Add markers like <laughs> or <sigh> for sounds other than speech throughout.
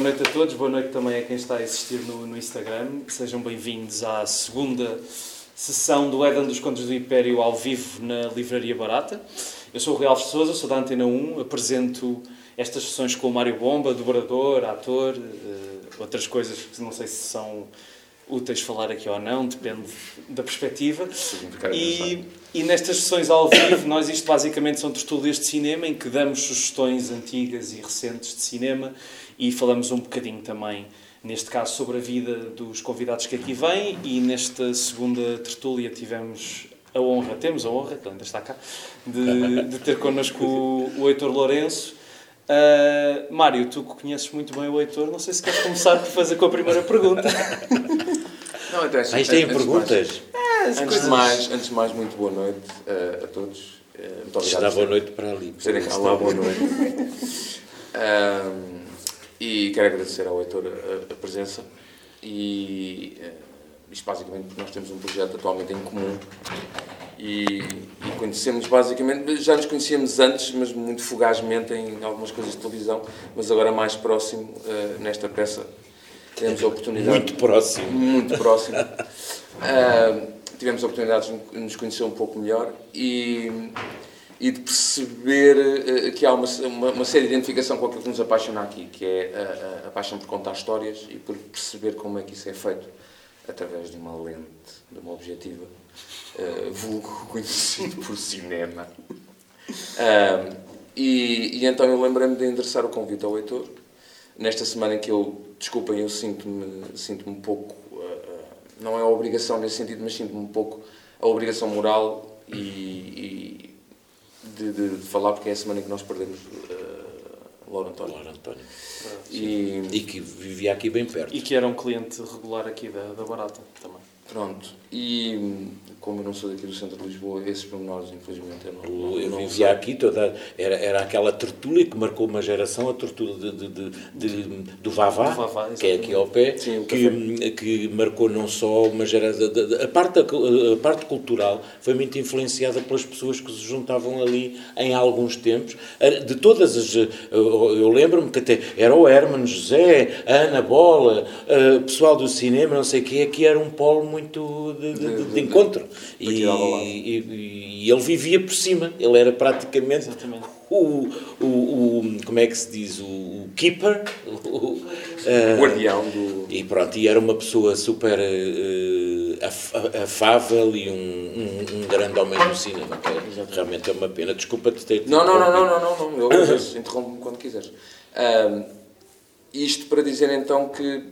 boa noite a todos, boa noite também a quem está a assistir no, no Instagram. Sejam bem-vindos à segunda sessão do Éden dos Contos do Império ao vivo na Livraria Barata. Eu sou o Rui Alves Souza, sou da Antena 1, apresento estas sessões com o Mário Bomba, dobrador, ator, uh, outras coisas que não sei se são úteis falar aqui ou não, depende da perspectiva. E, e, nestas sessões ao vivo, nós isto basicamente são tertúlias de cinema em que damos sugestões antigas e recentes de cinema e falamos um bocadinho também, neste caso, sobre a vida dos convidados que aqui vêm e nesta segunda tertúlia tivemos a honra, temos a honra, que ainda está cá, de, de ter connosco o, o Heitor Lourenço, Uh, Mário, tu que conheces muito bem o Heitor, não sei se queres começar por fazer com a primeira pergunta. Não, então, assim, Aí têm perguntas? Mais, é, antes, de mais, antes de mais, muito boa noite uh, a todos. Uh, muito obrigado. Está boa noite para ali. Serem cá. Olá, boa noite. e quero agradecer ao Heitor a, a presença. E isto basicamente porque nós temos um projeto atualmente em comum e, e conhecemos basicamente, já nos conhecíamos antes, mas muito fugazmente em algumas coisas de televisão, mas agora mais próximo uh, nesta peça tivemos a oportunidade. Muito próximo. Muito próximo. Uh, tivemos a oportunidade de nos conhecer um pouco melhor e, e de perceber uh, que há uma, uma, uma, série de identificação com aquilo que nos apaixona aqui, que é a, a, paixão por contar histórias e por perceber como é que isso é feito através de uma lente, de uma objetiva uh, vulgo <laughs> conhecido por cinema. E, e, então eu lembrei-me de endereçar o convite ao Heitor. Nesta semana em que eu, desculpem, eu sinto-me sinto um pouco, não é a obrigação nesse sentido, mas sinto-me um pouco a obrigação moral e, e de, de, falar, porque é a semana em que nós perdemos uh, Laura António. Laura António. E, e, que vivia aqui bem perto. E que era um cliente regular aqui da, da Barata também. Pronto. E como eu não sou daqui do centro de Lisboa, esses pormenores, infelizmente, eu não, não Eu vivia aqui toda. Era, era aquela tertúlia que marcou uma geração, a tertúlia de, de, de, do Vavá, do Vavá que é aqui ao pé, Sim, que, que marcou não só uma geração. A parte, a parte cultural foi muito influenciada pelas pessoas que se juntavam ali em alguns tempos. De todas as. Eu lembro-me que até era o Herman José, a Ana Bola, o pessoal do cinema, não sei o quê, aqui era um polo muito de, de, de encontro. E, e, e, ele vivia por cima, ele era praticamente o, o, o, como é que se diz, o, o keeper, o, uh, guardião do... E pronto, e era uma pessoa super uh, afável e um, um, um, grande homem do cinema, é, realmente é uma pena. Desculpa-te ter... Não, não, não, não, não, não, não, eu <coughs> interrompo-me quando quiseres. Um, isto para dizer então que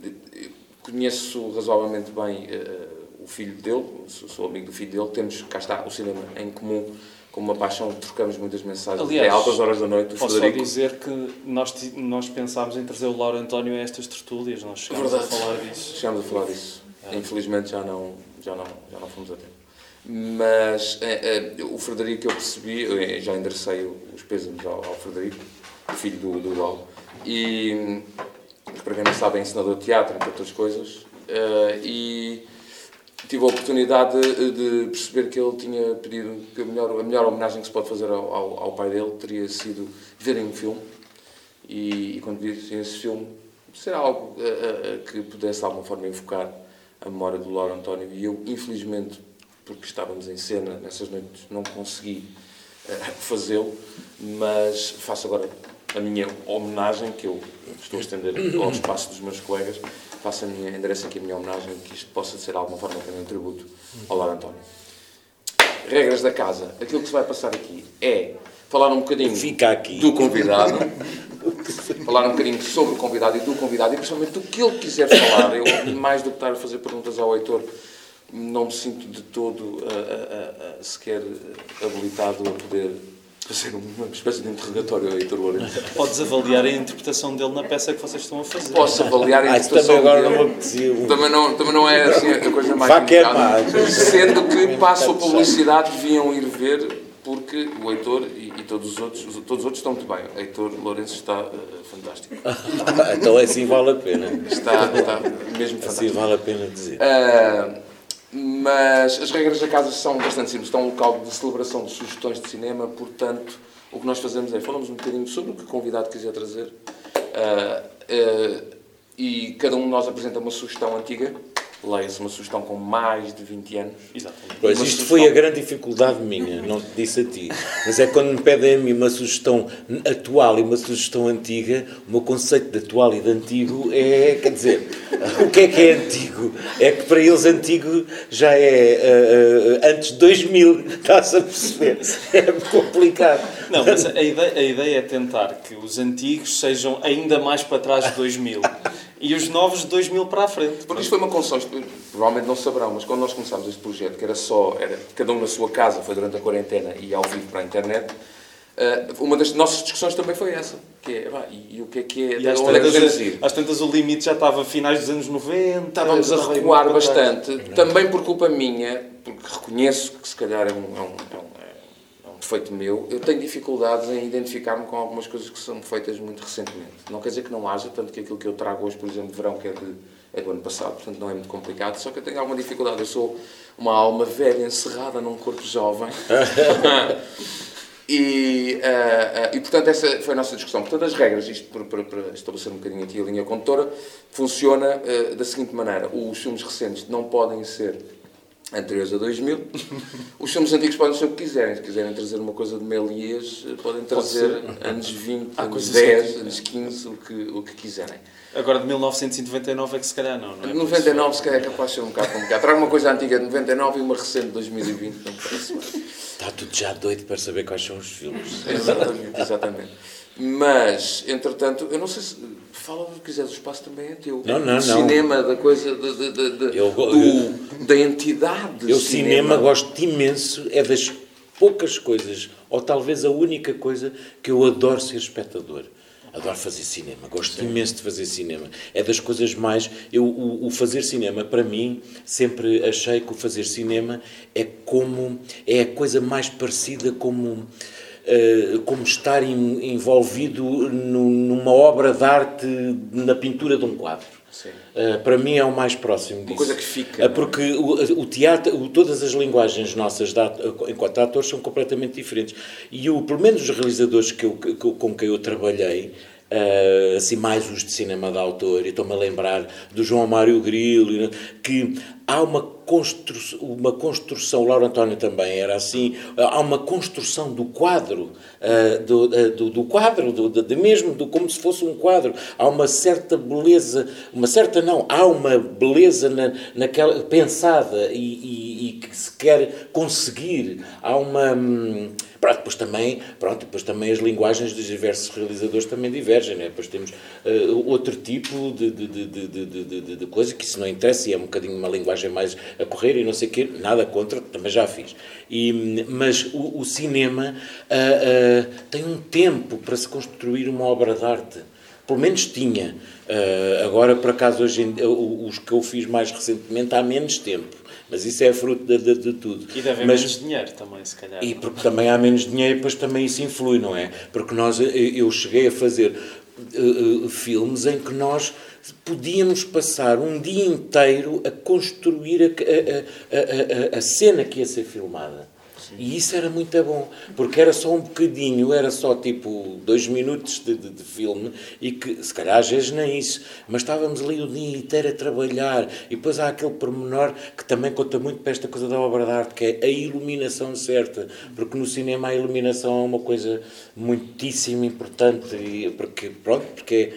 conheço razoavelmente bem... Uh, filho dele, sou, sou, amigo do filho dele, temos, cá está, o cinema em comum, com uma paixão, trocamos muitas mensagens Aliás, é altas horas da noite. Posso Frederico... só dizer que nós, nós pensámos em trazer o Lauro António a estas tertúlias, nós chegámos Verdade. a falar disso. Chegámos a falar disso. É. Infelizmente já não, já, não, já não fomos a tempo. Mas é, é, o Frederico, eu percebi, eu já enderecei os pêsames ao, ao Frederico, filho do, do Lau, e para quem não sabe é ensinador de teatro, entre outras coisas, uh, e tive a oportunidade de, perceber que ele tinha pedido que a melhor, a melhor homenagem que se pode fazer ao, ao, ao pai dele teria sido verem um filme. E, e quando vi esse filme ser algo uh, uh, que pudesse de alguma forma invocar a memória do Lauro António. E eu infelizmente porque estávamos em cena nessas noites não consegui uh, <laughs> fazê-lo. Mas faço agora a minha homenagem que eu estou a estender ao espaço dos meus colegas faço a minha, endereço aqui a minha homenagem, que isto possa ser de alguma forma também um tributo ao Lar António. Regras da casa. Aquilo que se vai passar aqui é falar um bocadinho do convidado, falar um bocadinho sobre o convidado e do convidado e principalmente do que ele quiser falar. Eu, mais do que estar a fazer perguntas ao Heitor, não me sinto de todo uh, uh, uh, sequer habilitado a poder fazer uma espécie de interrogatório ao Heitor Lourenço. Podes avaliar a interpretação dele na peça que vocês estão a fazer. Posso avaliar a interpretação ah, também agora dele. Não também, não, também não é assim a coisa mais indicada. Sendo que, para a publicidade, deviam ir ver, porque o Heitor e, e, todos, os outros, todos os outros estão muito bem. O Heitor Lourenço está uh, fantástico. <laughs> então assim vale a pena. Está, está mesmo fantástico. Assim vale a pena dizer. Uh, mas as regras da casa são bastante simples. Estão um local de celebração de sugestões de cinema, portanto, o que nós fazemos é falamos um bocadinho sobre o que o convidado quiser trazer. Uh, uh, e cada um de nós apresenta uma sugestão antiga leia-se uma sugestão com mais de 20 anos. Exatamente. Pois, isto sugestão... foi a grande dificuldade minha, não te disse a ti. Mas é quando me pedem a mim uma sugestão atual e uma sugestão antiga, o meu conceito de atual e de antigo é, quer dizer, o que é que é antigo? É que para eles antigo já é uh, uh, antes de 2000, estás a perceber? É complicado. Não, mas a ideia, a ideia é tentar que os antigos sejam ainda mais para trás de 2000 e os novos de 2000 para a frente. Porque isto foi uma concessão, provavelmente não saberão, mas quando nós começámos este projeto, que era só, era, cada um na sua casa, foi durante a quarentena e ao vivo para a internet, uh, uma das nossas discussões também foi essa. Que é, e, e, o que é que é... E às, tantas, é às tantas o limite já estava a finais dos anos 90. Estávamos a recuar bastante, também por culpa minha, porque reconheço que se calhar é um, é um, é um defeito meu, eu tenho dificuldades em identificar-me com algumas coisas que são feitas muito recentemente. Não quer dizer que não haja, tanto que aquilo que eu trago hoje, por exemplo, de verão, que é, de, é do ano passado, portanto não é muito complicado, só que eu tenho alguma dificuldade. Eu sou uma alma velha encerrada num corpo jovem. <laughs> e, uh, uh, e, portanto, essa foi a nossa discussão. Portanto, as regras, isto para, para, estabelecer um bocadinho aqui a linha condutora, funciona uh, da seguinte maneira: os filmes recentes não podem ser anteriores a 2000. <laughs> Os filmes antigos podem ser o que quiserem. Se quiserem trazer uma coisa de Melias, podem trazer anos 20, ah, anos 10, anos 15, o que, o que quiserem. Agora de 1999 é que se calhar não, não é? 99 se calhar é capaz de ser um bocado complicado. Trago uma coisa antiga de 99 e uma recente de 2020, não parece Está tudo já doido para saber quais são os filmes. Exatamente, exatamente. Mas, entretanto, eu não sei se. Fala o que quiseres, o espaço também é teu. Não, não, cinema, da coisa. De, de, de, eu, do, da entidade. Eu, cinema, cinema, gosto imenso, é das poucas coisas, ou talvez a única coisa que eu adoro ser espectador. Adoro fazer cinema, gosto Sim. imenso de fazer cinema. É das coisas mais. Eu, o, o, fazer cinema, para mim, sempre achei que o fazer cinema é como. é a coisa mais parecida como como estar envolvido numa obra de arte na pintura de um quadro. Uh, para mim é o mais próximo disso. Uma coisa que fica. Uh, porque o, o, teatro, o, todas as linguagens nossas de, enquanto atores são completamente diferentes. E o, pelo menos os realizadores que eu, que, com quem eu trabalhei, Uh, assim mais os de cinema de autor, e estou-me a lembrar do João Mário Grilo, que há uma construção, uma construção, o Lauro António também era assim, há uma construção do quadro, uh, do, uh, do, do, quadro, do, de, mesmo, do, como se fosse um quadro, há uma certa beleza, uma certa não, há uma beleza na, naquela, pensada e, e, e que se quer conseguir, há uma... Pronto, depois também, pronto, depois também as linguagens dos diversos realizadores também divergem, né? depois temos uh, outro tipo de, de, de, de, de, coisa que isso não interessa e é um bocadinho uma linguagem mais a correr e não sei o quê, nada contra, também já fiz. E, mas o, o cinema uh, uh, tem um tempo para se construir uma obra de arte, pelo menos tinha. agora, por acaso, hoje, os que eu fiz mais recentemente há menos tempo. Mas isso é fruto de, de, de tudo. E deve haver Mas, menos dinheiro também, se calhar. E porque também há menos dinheiro, depois também isso influi, não é? Porque nós, eu cheguei a fazer uh, uh, filmes em que nós podíamos passar um dia inteiro a construir a, a, a, a, cena que ia ser filmada. E isso era muito bom, porque era só um bocadinho, era só tipo dois minutos de, de, de, filme, e que se calhar às vezes nem isso, mas estávamos ali o dia inteiro a trabalhar, e depois há aquele pormenor que também conta muito para esta coisa da obra de arte, que é a iluminação certa, porque no cinema a iluminação é uma coisa muitíssimo importante, e porque, pronto, porque.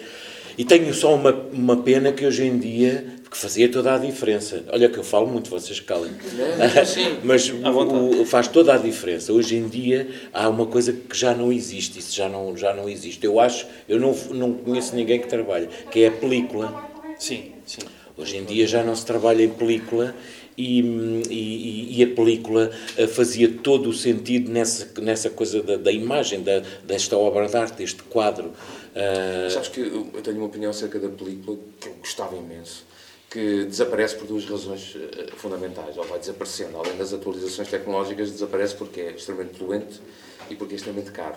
E tenho só uma, uma pena que hoje em dia que fazia toda a diferença. Olha que eu falo muito, vocês calem. Mas <laughs> o, faz toda a diferença. Hoje em dia há uma coisa que já não existe, isso já não, já não existe. Eu acho, eu não, não conheço ninguém que trabalhe, que é a película. Sim, sim. Hoje em dia já não se trabalha em película e, e, e, a película eh, fazia todo o sentido nessa, nessa coisa da, da imagem, da, desta obra de arte, deste quadro. Uh... Sabes que eu tenho uma opinião acerca da película que eu gostava imenso que desaparece por duas razões eh, fundamentais, ou vai desaparecendo. Além das atualizações tecnológicas, desaparece porque é extremamente poluente e porque é extremamente caro.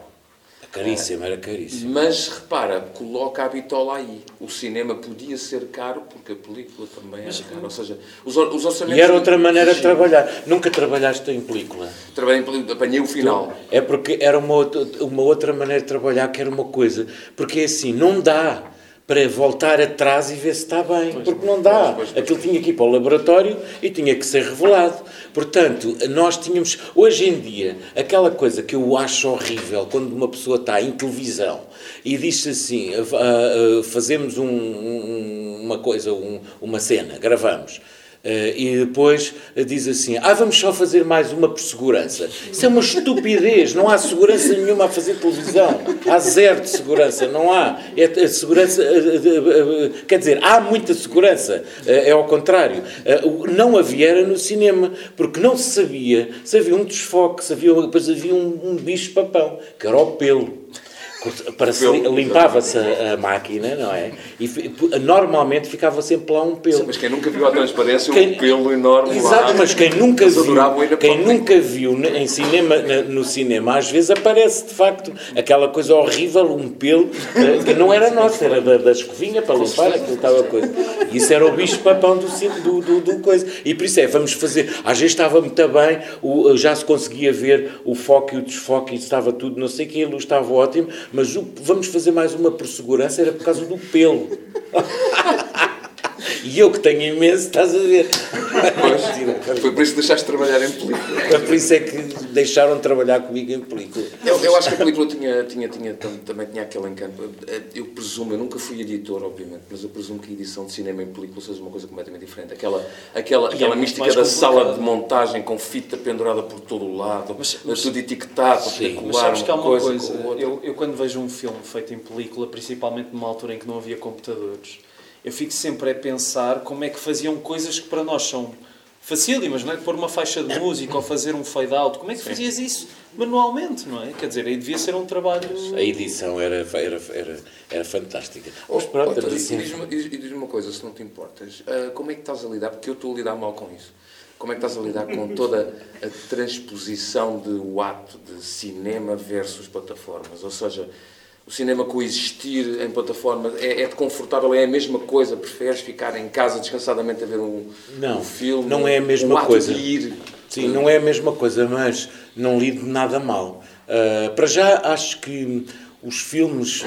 É caríssimo, era caríssimo. Mas repara, coloca a bitola aí. O cinema podia ser caro porque a película também era cara. Ou seja, os, os orçamentos. E era outra maneira de trabalhar. Nunca trabalhaste em película? Trabalhei em película, apanhei o final. É porque era uma uma outra maneira de trabalhar que era uma coisa. Porque é assim, não dá para voltar atrás e ver se está bem, pois porque não dá. Pois, pois, Aquilo tinha que ir para o laboratório e tinha que ser revelado. Portanto, nós tínhamos, hoje em dia, aquela coisa que eu acho horrível quando uma pessoa está em televisão e diz assim: uh, uh, fazemos um, um, uma coisa, um, uma cena, gravamos. Uh, e depois diz assim: Ah, vamos só fazer mais uma por segurança. Isso é uma estupidez, não há segurança nenhuma a fazer televisão. Há zero de segurança, não há. É, a segurança, uh, uh, quer dizer, há muita segurança, é ao contrário. não havia era no cinema, porque não se sabia se havia um desfoque, se havia, depois havia um, um bicho-papão, que era o pelo limpava-se a, a, máquina, não é? E normalmente ficava sempre lá um pelo. Sim, mas quem nunca viu a transparência, quem, um pelo enorme Exato, lá. mas quem nunca viu, quem nunca viu em cinema, no cinema, às vezes aparece de facto aquela coisa horrível, um pelo, eh, que não era nosso, era da, da escovinha para limpar aquilo estava coisa. Isso era o bicho papão do, do, do, do, coisa. E por isso é, vamos fazer. Às vezes estava muito bem, o, já se conseguia ver o foco e o desfoque e estava tudo, não sei o que, a luz estava ótimo, mas o, vamos fazer mais uma por segurança, era por causa do pelo. <laughs> E eu que tenho imenso, estás a ver? Pois, foi por isso que deixaste de trabalhar em película. Foi por isso é que deixaram de trabalhar comigo em película. Eu, eu acho que a película tinha, tinha, tinha, também tinha aquele encanto. Eu presumo, eu nunca fui editor, obviamente, mas eu presumo que a edição de cinema em película seja uma coisa completamente diferente. Aquela, aquela, aquela é mística da sala de montagem com fita pendurada por todo o lado, mas, mas tudo etiquetado, sim, mas sabes que há uma coisa, coisa eu, eu quando vejo um filme feito em película, principalmente numa altura em que não havia computadores, eu fico sempre a pensar como é que faziam coisas que para nós são facílimas, não é? Pôr uma faixa de música ou fazer um fade-out. Como é que fazias isso manualmente, não é? Quer dizer, aí devia ser um trabalho... A edição era, era, era, era fantástica. Mas pronto, oh, assim... E diz-me uma coisa, se não te importas. Uh, como é que estás a lidar? Porque eu estou a lidar mal com isso. Como é que estás a lidar com toda a transposição do ato de cinema versus plataformas? Ou seja, o cinema coexistir em plataforma é, é confortável, é a mesma coisa? Preferes ficar em casa descansadamente a ver um, não, um filme? Não é a mesma um coisa. Ir, Sim, não é a mesma coisa, mas não lido nada mal. Uh, para já, acho que os filmes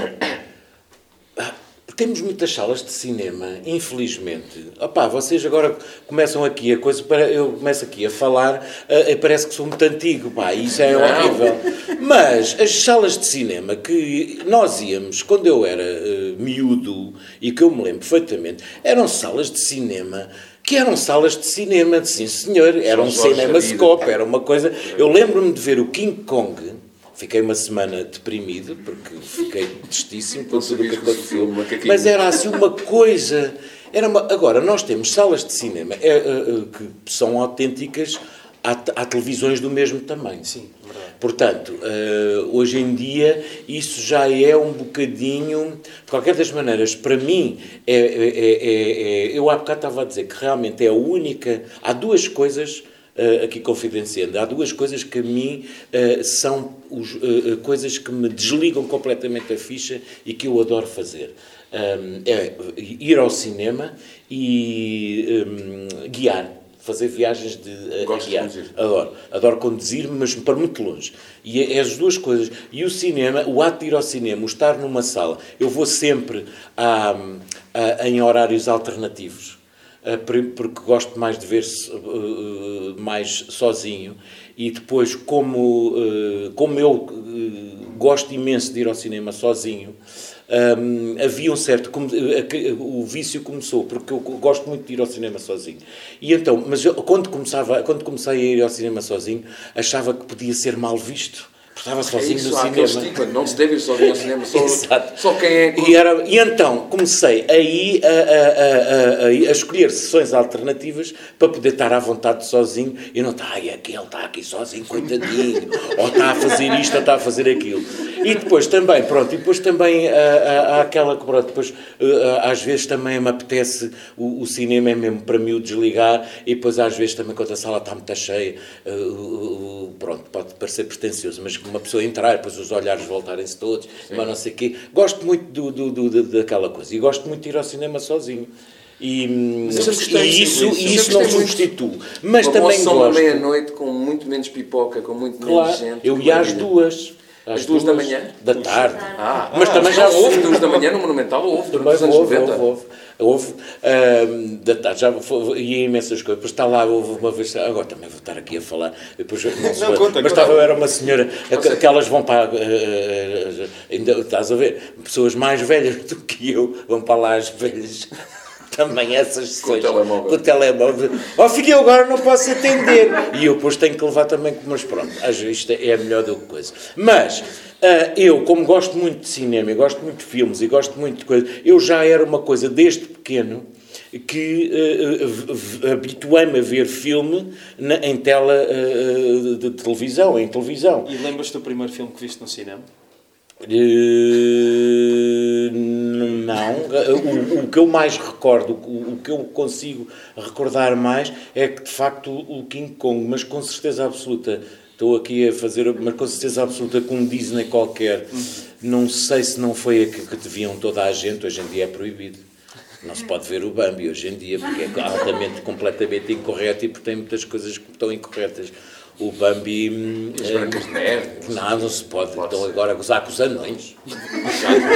temos muitas salas de cinema, infelizmente. Opá, vocês agora começam aqui a coisa, para, eu começo aqui a falar, uh, parece que sou muito antigo, pá, isso é horrível. Mas as salas de cinema que nós íamos quando eu era uh, miúdo e que eu me lembro perfeitamente, eram salas de cinema que eram salas de cinema, sim senhor, era um cinemascope, era uma coisa. Eu lembro-me de ver o King Kong Fiquei uma semana deprimido, porque fiquei tristíssimo com tudo aquele filme. Mas era assim uma coisa. Era uma... Agora, nós temos salas de cinema é, é, é, que são autênticas, há, há, televisões do mesmo tamanho. Sim, verdade. Portanto, uh, hoje em dia, isso já é um bocadinho. De qualquer das maneiras, para mim, é, é, é eu há bocado estava a dizer que realmente é a única. Há duas coisas uh, aqui confidenciando. Há duas coisas que a mim uh, são os, uh, coisas que me desligam completamente a ficha e que eu adoro fazer. Um, é ir ao cinema e um, guiar fazer viagens de a, guiar. De adoro. Adoro conduzir, mas para muito longe. E é, é, as duas coisas. E o cinema, o ato de ir ao cinema, o estar numa sala, eu vou sempre a, a, em horários alternativos. Eh, porque gosto mais de ver -se, eh, mais sozinho. E depois como eh, como eu gosto imenso de ir ao cinema sozinho um, havia um certo o vício começou porque eu gosto muito de ir ao cinema sozinho. E então mas eu, quando começava quando comecei a ir ao cinema sozinho achava que podia ser mal visto Estava sozinho é isso, no cinema. não se deve ir sozinho ao cinema, só, só quem é. E, era, e então comecei aí a, a, a, a, escolher sessões alternativas para poder estar à vontade sozinho e não estar, ai, aquele está aqui sozinho, coitadinho, ou está a fazer isto, ou está a fazer aquilo. E depois também, pronto, e depois também há aquela que, pronto, depois às vezes também me apetece, o, o, cinema é mesmo para mim o desligar, e depois às vezes também quando a sala está muito cheia, pronto, pode parecer pretencioso, mas uma pessoa entrar, depois os olhares voltarem-se todos, Sim. mas não sei o quê. Gosto muito do, do, do, daquela coisa. E gosto muito de ir ao cinema sozinho. E, e isso, e isso não substitui. Mas uma também gosto. meia-noite com muito menos pipoca, com muito claro, menos gente. Eu ia às duas. Às, duas, da manhã? Da tarde. Ah, mas ah, também já houve duas da manhã no Monumental, houve durante os anos houve, 90. Houve, houve. Houve, uh, da tarde, já foi, ia imensas coisas. Depois está lá, houve uma vez, agora também vou estar aqui a falar. Depois, não, <laughs> não conta, mas estava, era uma senhora, que elas vão para, uh, ainda, estás a ver, pessoas mais velhas do que eu, vão para lá as velhas também essas sessões. Com o telemóvel. Com o telemóvel. Oh filho, eu agora não posso atender. E eu depois tenho que levar também, mas pronto, às vezes é melhor do que coisa. Mas uh, eu, como gosto muito de cinema, e gosto muito de filmes, e gosto muito de coisas, eu já era uma coisa desde pequeno que uh, habituei-me a ver filme na, em tela uh, de televisão, em televisão. E lembras-te do primeiro filme que viste no cinema? Uh, não. O, o, que eu mais recordo, o, o, que eu consigo recordar mais é que de facto o King Kong, mas com certeza absoluta, estou aqui a fazer, mas com certeza absoluta com um Disney qualquer, não sei se não foi a que, que deviam toda a gente, hoje em dia é proibido. Não se pode ver o Bambi hoje em dia, porque é altamente, completamente incorreto e porque tem muitas coisas que estão incorretas o Bambi. As Brancas de Neve. Não, não se pode. pode Estão agora a gozar com os anões.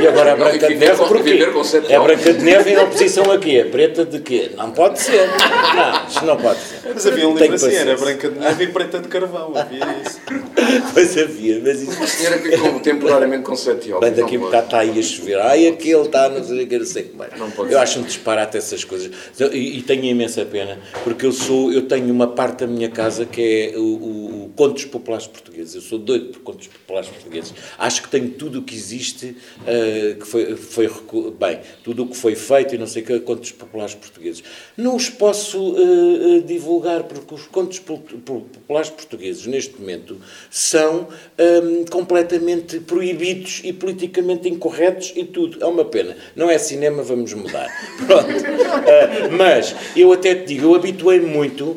e agora a Branca de Neve, porquê? É Branca de Neve em oposição a quê? Preta de quê? Não pode ser. Não, isto não pode ser. Mas havia um livro assim, era Branca de Neve e Preta de Carvão. Havia isso. <laughs> pois havia, mas isso. A senhora ficou temporariamente com sete olhos. Daqui a bocado está aí a chover. Ai, aquele está, não sei o que, não sei o que mais. Não pode eu acho um disparate essas coisas. E, e tenho imensa pena, porque eu sou, eu tenho uma parte da minha casa que é o o, contos populares portugueses. Eu sou doido por contos populares portugueses. Acho que tenho tudo o que existe, uh, que foi, foi, bem, tudo o que foi feito e não sei o que, contos populares portugueses. Não os posso uh, divulgar porque os contos populares portugueses, neste momento, são um, completamente proibidos e politicamente incorretos e tudo. É uma pena. Não é cinema, vamos mudar. <laughs> Pronto. Uh, mas eu até te digo, eu habituei muito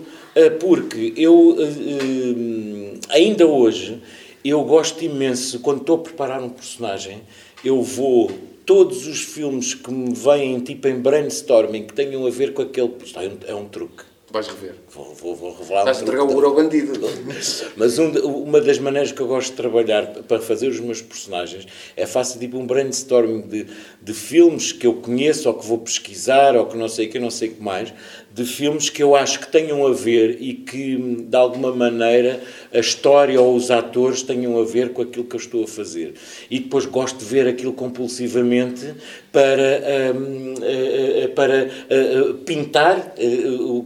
porque eu, eh, eh, ainda hoje, eu gosto imenso, quando estou a preparar um personagem, eu vou todos os filmes que me vêm tipo em brainstorming que tenham a ver com aquele. É é um truque. Vais rever. Vou, vou, vou revelar Estás a entregar o ouro ao bandido. Mas um, uma das maneiras que eu gosto de trabalhar para fazer os meus personagens é faço tipo um brainstorming de, de filmes que eu conheço ou que vou pesquisar ou que não sei o que, não sei o que mais, de filmes que eu acho que tenham a ver e que, de alguma maneira, a história ou os atores tenham a ver com aquilo que eu estou a fazer. E depois gosto de ver aquilo compulsivamente para, um, eh, eh, para uh, pintar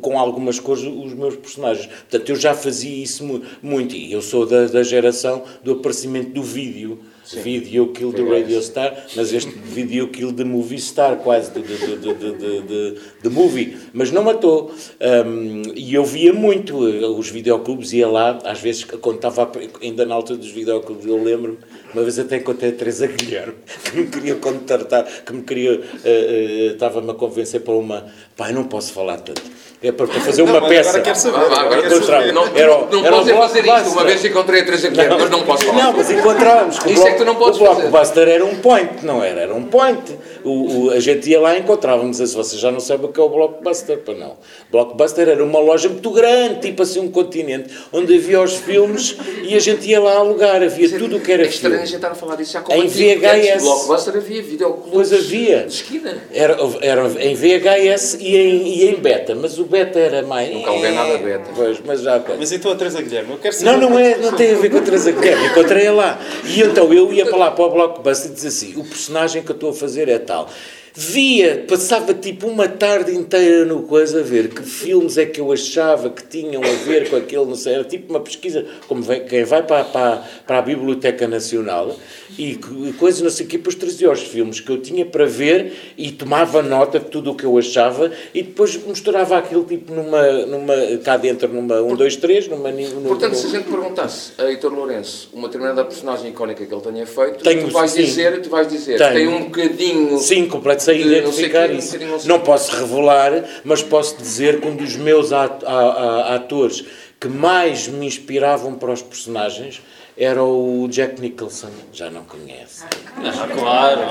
com algumas cores os meus personagens. Portanto, eu já fazia isso muito. E eu sou da, da geração do aparecimento do vídeo. Sim. Video Kill do Radio Star, mas este <laughs> Video Kill de Movie Star, quase de, de, de, de, de, de movie. Mas não matou. Um, e eu via muito os videoclubes, ia lá, às vezes, quando estava ainda na altura dos videoclubes, eu lembro-me, uma vez até encontrei a Teresa Guilherme, <laughs> que me queria contratar, que me queria, uh, uh, estava-me a convencer para uma. Pai, não posso falar tanto é para, fazer uma não, peça. Agora quero saber. Ah, agora quero saber. Não, era, não era podes fazer isto. Uma vez encontrei a Teresa Guilherme, mas não posso falar. Não, mas encontrávamos. <laughs> Isso é que tu não podes o Blockbuster era um point, não era? Era um point. O, o, a gente ia lá e encontrávamos. Se você já não sabe o que é o Blockbuster, para não. Blockbuster era uma loja muito grande, tipo assim um continente, onde havia os filmes <laughs> e a gente ia lá alugar. Havia tudo o que era é estranho a gente estar a falar disso já com Em VHS. Blockbuster havia videoclubes pois havia. de esquina. Era, era em VHS e em, e em beta, mas o beta era mais. Nunca aluguei nada beta. Pois, mas já. Mas então a Teresa Guilherme, eu quero saber. Não, não, é, não tem a ver com a Teresa Guilherme, encontrei-a lá. E então eu ia para lá para o Blockbuster e dizia assim: o personagem que eu estou a fazer é tal via, passava tipo uma tarde inteira no coisa a ver que filmes é que eu achava que tinham a ver com aquele, não sei, era tipo uma pesquisa, como vem, quem vai para, para, para a Biblioteca Nacional e coisas, não sei o quê, depois trazia os filmes que eu tinha para ver e tomava nota de tudo o que eu achava e depois misturava aquilo tipo numa, numa cá dentro, numa 1, 2, 3, numa... Portanto, se a gente perguntasse a Heitor Lourenço uma determinada personagem icónica que ele tenha feito, tenho, tu vais sim, dizer, tu vais dizer, tenho, tem um bocadinho... Sim, sei identificar isso. Não posso revelar, mas posso dizer que um dos meus atores que mais me inspiravam para os personagens era o Jack Nicholson. Já não conhece. Ah, claro,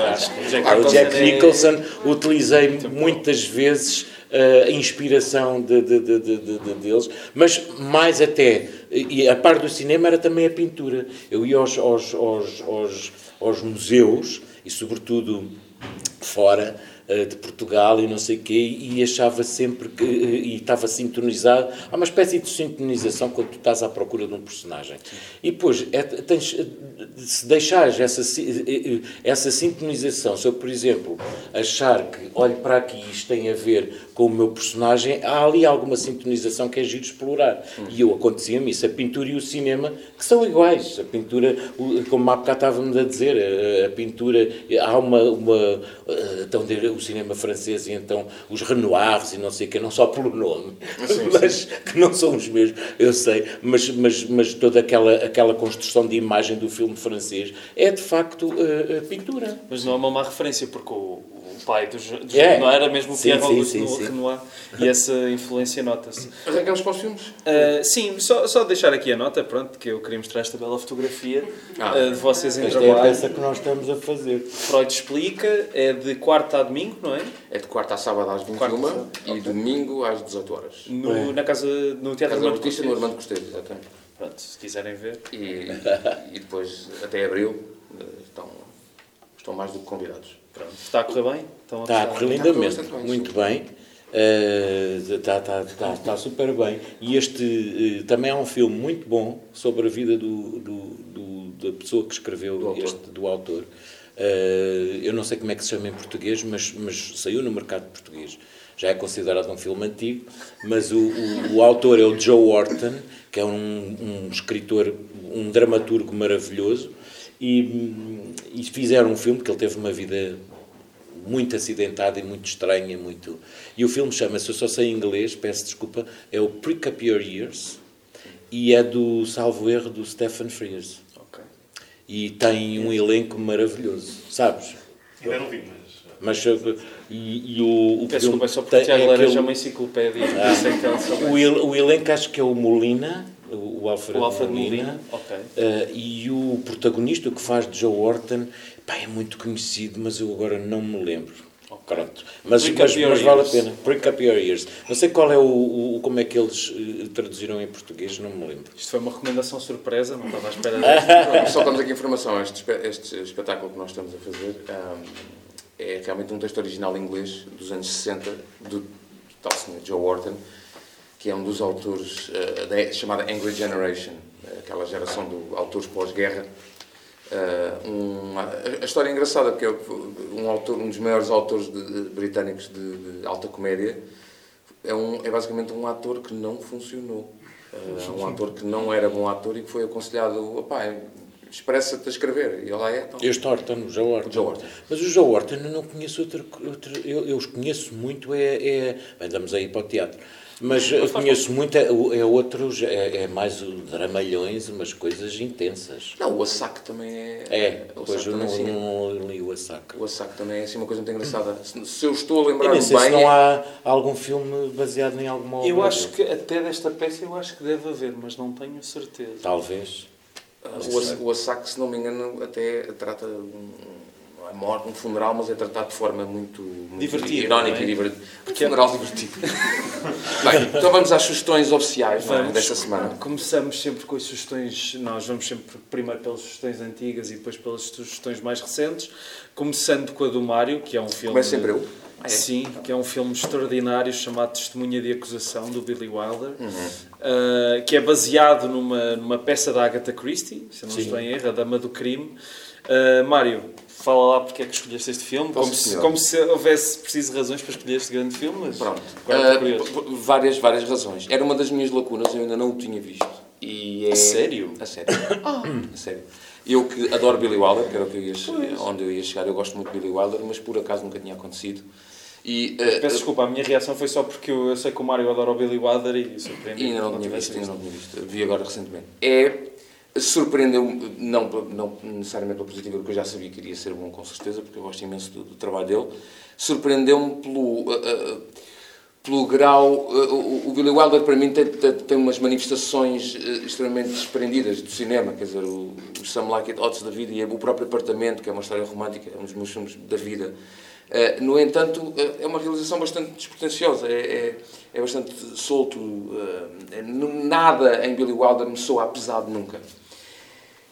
Jack o Jack Nicholson é... utilizei muitas vezes uh, a inspiração de, de, de, de, deles, mas mais até, e a par do cinema era também a pintura. Eu ia aos, aos, aos, aos museus, e sobretudo fora, de Portugal e não sei o quê, e achava sempre que. Eh, e estava sintonizado. Há uma espécie de sintonização quando tu estás à procura de um personagem. E depois, é, tens, se deixares essa, eh, essa sintonização, se eu, por exemplo, achar que olho para aqui e isto tem a ver com o meu personagem, há ali alguma sintonização que é giro explorar. E eu acontecia-me isso. A pintura e o cinema, que são iguais. A pintura, como há bocado estávamos a dizer, a, a pintura, há uma. uma então, o cinema francês e então os Renoirs e não sei o que, não só pelo nome, sim, <laughs> mas sim. que não são os mesmos, eu sei, mas, mas, mas toda aquela, aquela construção de imagem do filme francês é de facto uh, pintura. Mas não é uma má referência, porque o, pai dos, dos é. Renoir era mesmo o Pierre Auguste Renoir e essa influência nota-se. Arrancamos para os filmes? Uh, sim, só, só deixar aqui a nota, pronto, que eu queria mostrar esta bela fotografia ah. uh, de vocês em esta trabalho. é a peça que nós estamos a fazer. Freud explica, é de quarta a domingo, não é? É de quarta a sábado às 21 quarta, e okay. domingo às 18 horas. No, é. Na casa, no Teatro casa Armando Cortês. no Armando Cortês, exatamente. Pronto, se quiserem ver. E, e depois, até abril, eh, estão, estão mais do que convidados. Pronto, está a correr bem? Estão está a correr lindamente, muito bem. Uh, está, está, está, está, super bem. E este uh, também é um filme muito bom sobre a vida do, do, do da pessoa que escreveu do este, autor. do autor. Uh, eu não sei como é que se chama em português, mas, mas saiu no mercado português. Já é considerado um filme antigo, mas o, o, o autor é o Joe Orton, que é um, um escritor, um dramaturgo maravilhoso, e, e fizeram um filme que ele teve uma vida muito acidentada e muito estranha, muito... E o filme chama-se, eu só sei inglês, peço desculpa, é o Prick Up Your Ears e é do, salvo erro, do Stephen Frears. Okay. E tem um elenco maravilhoso, sabes? Ainda não vi, mas... Mas, e, e o, o Peço filme... Desculpa, só porque Tiago é Laranja é uma enciclopédia. Ah, o, o elenco acho que é o Molina, o Alfred, o Alfred Molina, Molina okay. uh, e o protagonista, que faz de Joe Orton, pá, é muito conhecido, mas eu agora não me lembro. Okay. Pronto. Mas, mas, mas vale a pena. Prick up your ears. Não sei qual é o, o como é que eles uh, traduziram em português, não me lembro. Isto foi uma recomendação surpresa, não estava à espera <laughs> Só temos aqui informação. Este, este espetáculo que nós estamos a fazer um, é realmente um texto original em inglês dos anos 60 do tal senhor Joe Orton, que é um dos autores uh, da chamada Angry Generation, aquela geração de autores pós-guerra Uh, um, a história é engraçada porque é um, autor, um dos maiores autores de, de, britânicos de, de, alta comédia é, um, é basicamente um ator que não funcionou. Uh, um ator que não era bom ator e que foi aconselhado, opá, expressa-te a escrever. E lá é. Então, este Horton, o Joe Horton. Joe Horton. Mas o Joe Horton eu não conheço outro. outro eu, eu os conheço muito, é, é. Bem, damos aí para o teatro. Mas eu conheço muito, é, é outros, é, é, mais o Dramalhões, umas coisas intensas. Não, o Assac também é. É, pois eu não, assim, não, li o Assac. O Assac também é assim uma coisa muito engraçada. Se, se eu estou a lembrar bem. Se não é... há algum filme baseado em alguma obra. Eu acho que até desta peça eu acho que deve haver, mas não tenho certeza. Talvez. O, o Assac, se não me engano, até trata um a morte, um funeral, mas é tratado de forma muito, muito divertida, irónica é? e divertida. Um funeral divertido. <laughs> Bem, então vamos às sugestões oficiais é, vamos, desta semana. Começamos sempre com as sugestões, nós vamos sempre primeiro pelas sugestões antigas e depois pelas sugestões mais recentes, começando com a do Mário, que é um filme... Começa sempre eu? Ah, é? Sim, que é um filme extraordinário chamado Testemunha de Acusação, do Billy Wilder, uhum. uh, que é baseado numa, numa peça da Agatha Christie, se não estou em erro, A Dama do Crime. Uh, Mário, fala lá porque é que escolheste este filme, como se, como se, houvesse preciso razões para escolher este grande filme. Mas Pronto, uh, várias, várias razões. Era uma das minhas lacunas, eu ainda não o tinha visto. E é... A sério? A sério. ah. A sério. Eu que adoro Billy Wilder, que era que eu ia, onde eu ia chegar, eu gosto muito de Billy Wilder, mas por acaso nunca tinha acontecido. E, uh, Peço desculpa, a minha reação foi só porque eu, eu sei que o Mário adora o Billy Wilder e surpreendi. E ainda não, não tinha visto, ainda não tinha visto. Vi agora recentemente. É Surpreendeu-me, não, não necessariamente pela positiva, porque eu já sabia que iria ser bom, com certeza, porque eu gosto imenso do, do trabalho dele. Surpreendeu-me pelo, uh, uh, pelo grau. O, o Billy Wilder, para mim, tem, tem umas manifestações extremamente desprendidas do cinema. Quer dizer, o, o Some Like It da vida e o próprio Apartamento, que é uma história romântica, é um dos meus filmes da vida. No entanto, é uma realização bastante despretensiosa, é, é, é bastante solto. nada em Billy Wilder me soa pesado nunca.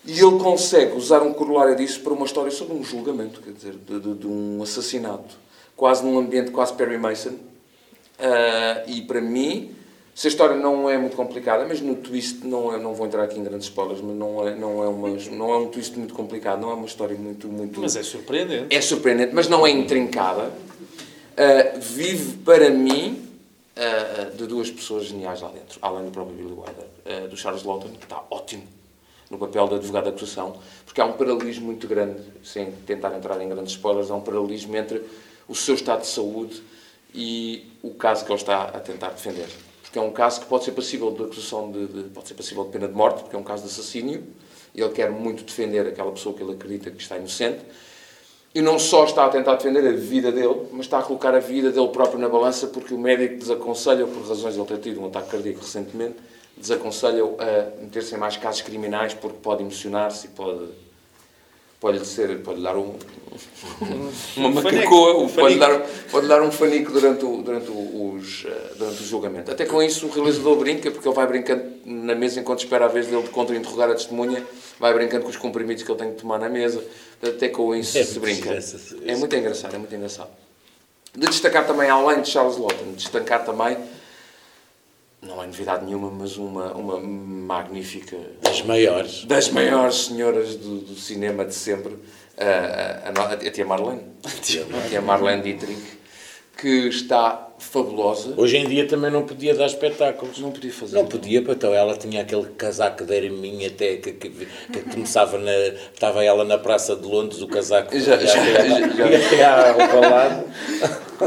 E ele consegue usar um corolário disso para uma história sobre um julgamento, quer dizer, de, de, de um assassinato, quase num ambiente quase Perry Mason. Uh, e para mim, se a história não é muito complicada, mas no twist, não, é, não vou entrar aqui em grandes spoilers, mas não é, não, é uma, não é um twist muito complicado, não é uma história muito. muito mas é surpreendente. É surpreendente, mas não é intrincada. Uh, vive para mim uh, de duas pessoas geniais lá dentro, além do próprio Billy Wilder, do Charles Lawton, que está ótimo no papel de advogado da acusação, porque há um paralelismo muito grande, sem tentar entrar em grandes spoilers, há um paralelismo entre o seu estado de saúde e o caso que ele está a tentar defender. Porque é um caso que pode ser passível de acusação de, de pode ser passível de pena de morte, porque é um caso de assassínio, ele quer muito defender aquela pessoa que ele acredita que está inocente, e não só está a tentar defender a vida dele, mas está a colocar a vida dele próprio na balança, porque o médico desaconselha, por razões de ele ter tido um ataque cardíaco recentemente, desaconselham a meter-se em mais casos criminais porque pode emocionar-se e pode pode ser pode dar um <laughs> uma macacoa pode dar pode dar um fanico durante o durante os eh, durante o julgamento. Até com isso o realizador brinca porque ele vai brincando na mesa enquanto espera a vez dele de contra-interrogar a testemunha vai brincando com os comprimidos que ele tem que tomar na mesa até com isso é se brinca. é muito engraçado é muito engraçado. De destacar também além de Charles Lawton destacar também não é novidade nenhuma, mas uma, uma magnífica. Das maiores. Das maiores senhoras do, do cinema de sempre, a, a, a, a tia Marlene. A tia Marlene Dietrich, que está fabulosa. Hoje em dia também não podia dar espetáculos. Não podia fazer. Não podia, então ela tinha aquele casaco de araminha até que, que, que, começava na. Estava ela na Praça de Londres, o casaco já, já, já, já ao lado.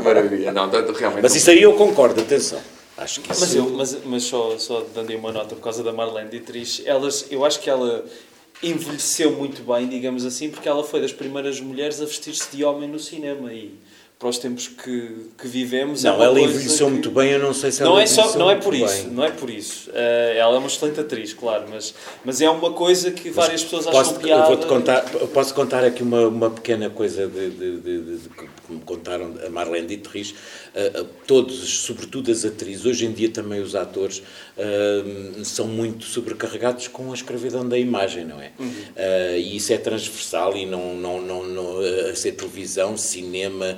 Maravilha, não, realmente. Mas isso aí eu concordo, atenção. Acho que mas, eu, mas, mas só, só dando aí uma nota por causa da Marlene Dietrich, elas, eu acho que ela envelheceu muito bem, digamos assim, porque ela foi das primeiras mulheres a vestir-se de homem no cinema e para os tempos que, que vivemos. É não, é ela envelheceu que... muito bem, eu não sei se não ela é só Não é por isso, bem. não é por isso. Uh, ela é uma excelente atriz, claro, mas, mas é uma coisa que várias mas pessoas posso, acham piada. Vou -te contar, posso contar aqui uma, uma pequena coisa de, de, de, de, que me contaram a Marlene Dietrich. Uh, todos, sobretudo as atrizes, hoje em dia também os atores, uh, são muito sobrecarregados com a escravidão da imagem, não é? Uhum. e isso é transversal e não, não, não, não a ser televisão, cinema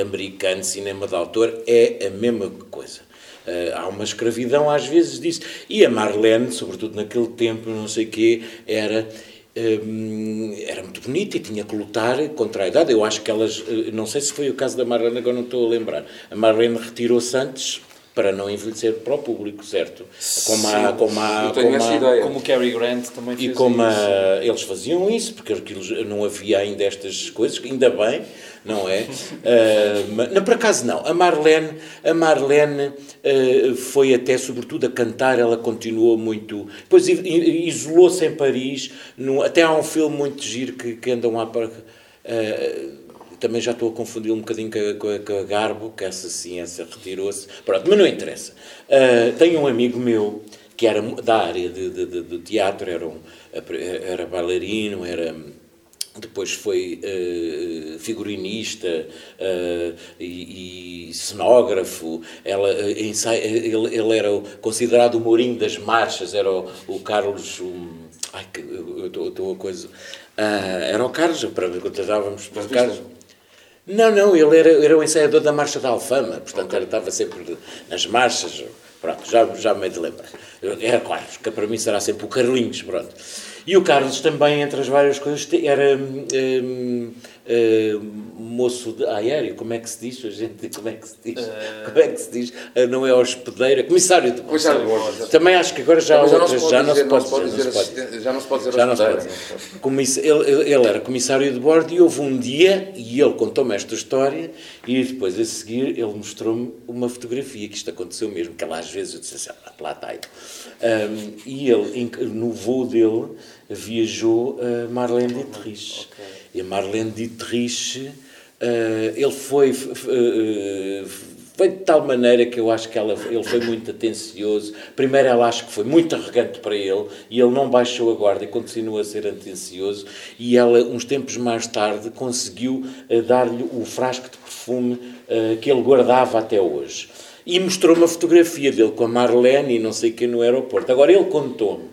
americano, cinema de autor, é a mesma coisa. Uh, há uma escravidão às vezes disso. E a Marlene, sobretudo naquele tempo, não sei o quê, era, um, era muito bonita e tinha que lutar contra a idade. Eu acho que elas, eh, não sei se foi o caso da Marlene, agora não estou a lembrar. A Marlene retirou-se antes para não envelhecer para o público, certo? Como a, como a, como, a, como o Cary Grant também fez E como a, eles faziam isso, porque aquilo, não havia ainda estas coisas, ainda bem, não é? <laughs> Uh, não, por acaso não. A Marlene, a Marlene uh, foi até, sobretudo, a cantar, ela continuou muito... Depois isolou-se em Paris, no, até há um filme muito giro que, que andam a... Uh, também já estou a confundir um bocadinho com a, com a Garbo, que essa sim, essa retirou-se. Pronto, mas não interessa. Uh, tenho um amigo meu que era da área de, de, de, de teatro, era, um, era bailarino, era depois foi uh, figurinista uh, e, e, cenógrafo. Ela, uh, ele, ele, era considerado o Mourinho das marchas, era o, o Carlos. Um, ai, que, eu estou a coisa. era o Carlos, para contratávamos para o Carlos. Não, não, ele era, era o ensaiador da Marcha da Alfama, portanto okay. ele estava sempre nas marchas. Pronto, já, já me de lembrar. Era Carlos, que para mim será sempre o Carlinhos, pronto. E o Carlos também, entre as várias coisas, era hum, hum, moço de aéreo, como é que se diz? gente, como é que se diz? Como é que se diz? Uh, não é hospedeiro, é comissário de bordo. Também acho que agora já há outras, já não se pode dizer. Já não se pode dizer já não se pode dizer. Ele, ele era comissário de bordo e houve um dia, e ele contou-me esta história, e depois a seguir ele mostrou-me uma fotografia, que isto aconteceu mesmo, que ela às vezes eu disse assim, ah, lá está. Um, e ele, no voo dele, viajou a Marlene Dietrich. Okay. E a Marlene Dietrich, uh, ele foi uh, foi de tal maneira que eu acho que ela, ele foi muito atencioso. Primeiro, ela acho que foi muito arrogante para ele e ele não baixou a guarda e continua a ser atencioso. E ela, uns tempos mais tarde, conseguiu uh, dar-lhe o frasco de perfume uh, que ele guardava até hoje. E mostrou uma fotografia dele com a Marlene e não sei quem no aeroporto. Agora, ele contou-me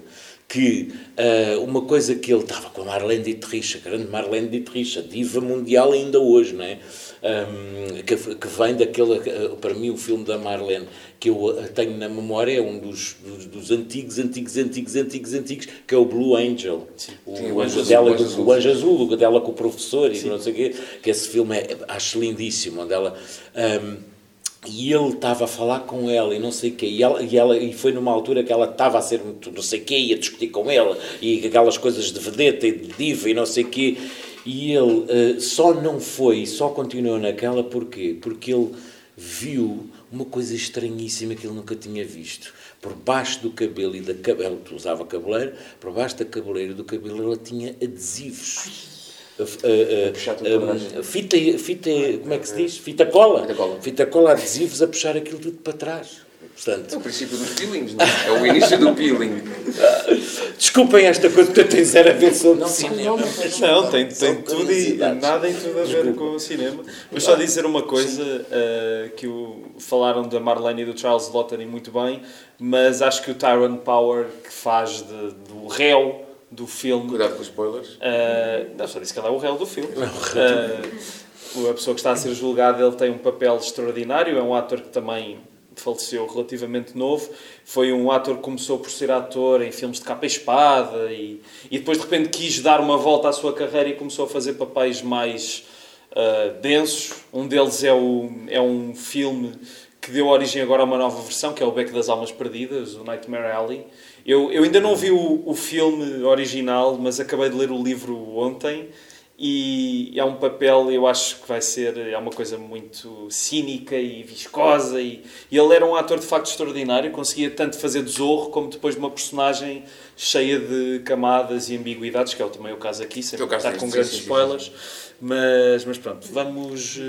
que uh, uma coisa que ele estava com a Marlene Dietrich, a grande Marlene Dietrich, a diva mundial ainda hoje, não é? Um, que, que, vem daquele, para mim, o filme da Marlene, que eu tenho na memória, é um dos, dos, dos antigos, antigos, antigos, antigos, antigos, que é o Blue Angel. Sim. O, anjo, dela, o, anjo azul, o Anjo Azul, o dela com o professor, e não sei o quê, que esse filme é, acho lindíssimo, onde ela. Um, e ele estava a falar com ela e não sei o quê, e, ela, e, ela, e foi numa altura que ela estava a ser muito não sei o quê, e a discutir com ela, e aquelas coisas de vedeta e de diva e não sei o quê, e ele uh, só não foi, só continuou naquela, porquê? Porque ele viu uma coisa estranhíssima que ele nunca tinha visto. Por baixo do cabelo e da cabelo, usava cabeleira, por baixo da cabeleira do cabelo ela tinha adesivos a, a, fita, fita, como é que se diz? Fita cola. Fita cola. Fita cola adesivos a puxar aquilo tudo para trás. Portanto, é o princípio dos peelings, não é? É o início do peeling. Desculpem esta coisa que tem zero a ver sobre não, cinema. Não, não, tem, tem tudo e nada em tudo a ver Desculpa. com o cinema. Mas só dizer uma coisa, uh, que o, falaram da Marlene e do Charles Lottery muito bem, mas acho que o Tyrone Power, que faz de, do réu do filme. Cuidado com os spoilers. Uh, não, só disse que ele é o réu do filme. Uh, a pessoa que está a ser julgada ele tem um papel extraordinário, é um ator que também faleceu relativamente novo. Foi um ator que começou por ser ator em filmes de capa e espada e, e depois de repente quis dar uma volta à sua carreira e começou a fazer papéis mais uh, densos. Um deles é, o, é um filme que deu origem agora a uma nova versão, que é o Beco das Almas Perdidas, o Nightmare Alley eu, eu ainda não vi o, o filme original, mas acabei de ler o livro ontem e é um papel, eu acho que vai ser é uma coisa muito cínica e viscosa e, e, ele era um ator de facto extraordinário, conseguia tanto fazer de Zorro como depois de uma personagem cheia de camadas e ambiguidades, que é também o caso aqui, sem estar com grandes sim, spoilers. Sim, sim. Mas, mas pronto, vamos.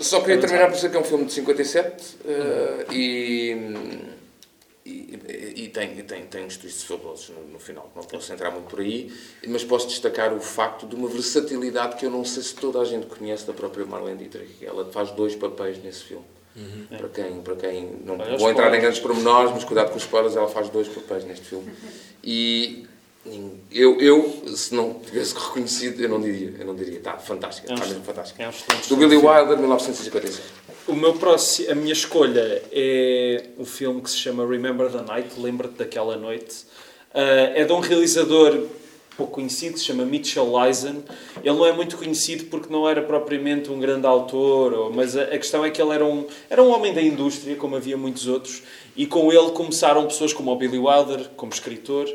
Só queria terminar por dizer que é um filme de 57 uh, uhum. E e, e, tem, e tem, tem uns twists fabulosos no, no, final, não posso entrar muito por aí, mas posso destacar o facto de uma versatilidade que eu não sei se toda a gente conhece da própria Marlene Dietrich. Ela faz dois papéis nesse filme. Uhum. Para, quem, para quem não Olha vou entrar em grandes pormenores, mas cuidado com os spoilers, ela faz dois papéis neste filme. E eu, eu, se não tivesse <laughs> reconhecido, eu não diria, eu não diria, está fantástica, está é mesmo fantástica. É um Do Billy Wilder, 1956. O meu próximo, a minha escolha é o filme que se chama Remember the Night, Lembra-te daquela noite. Uh, é de um realizador pouco conhecido, se chama Mitchell Eisen. Ele não é muito conhecido porque não era propriamente um grande autor, mas a, a questão é que ele era um, era um homem da indústria, como havia muitos outros, e com ele começaram pessoas como o Billy Wilder, como escritor,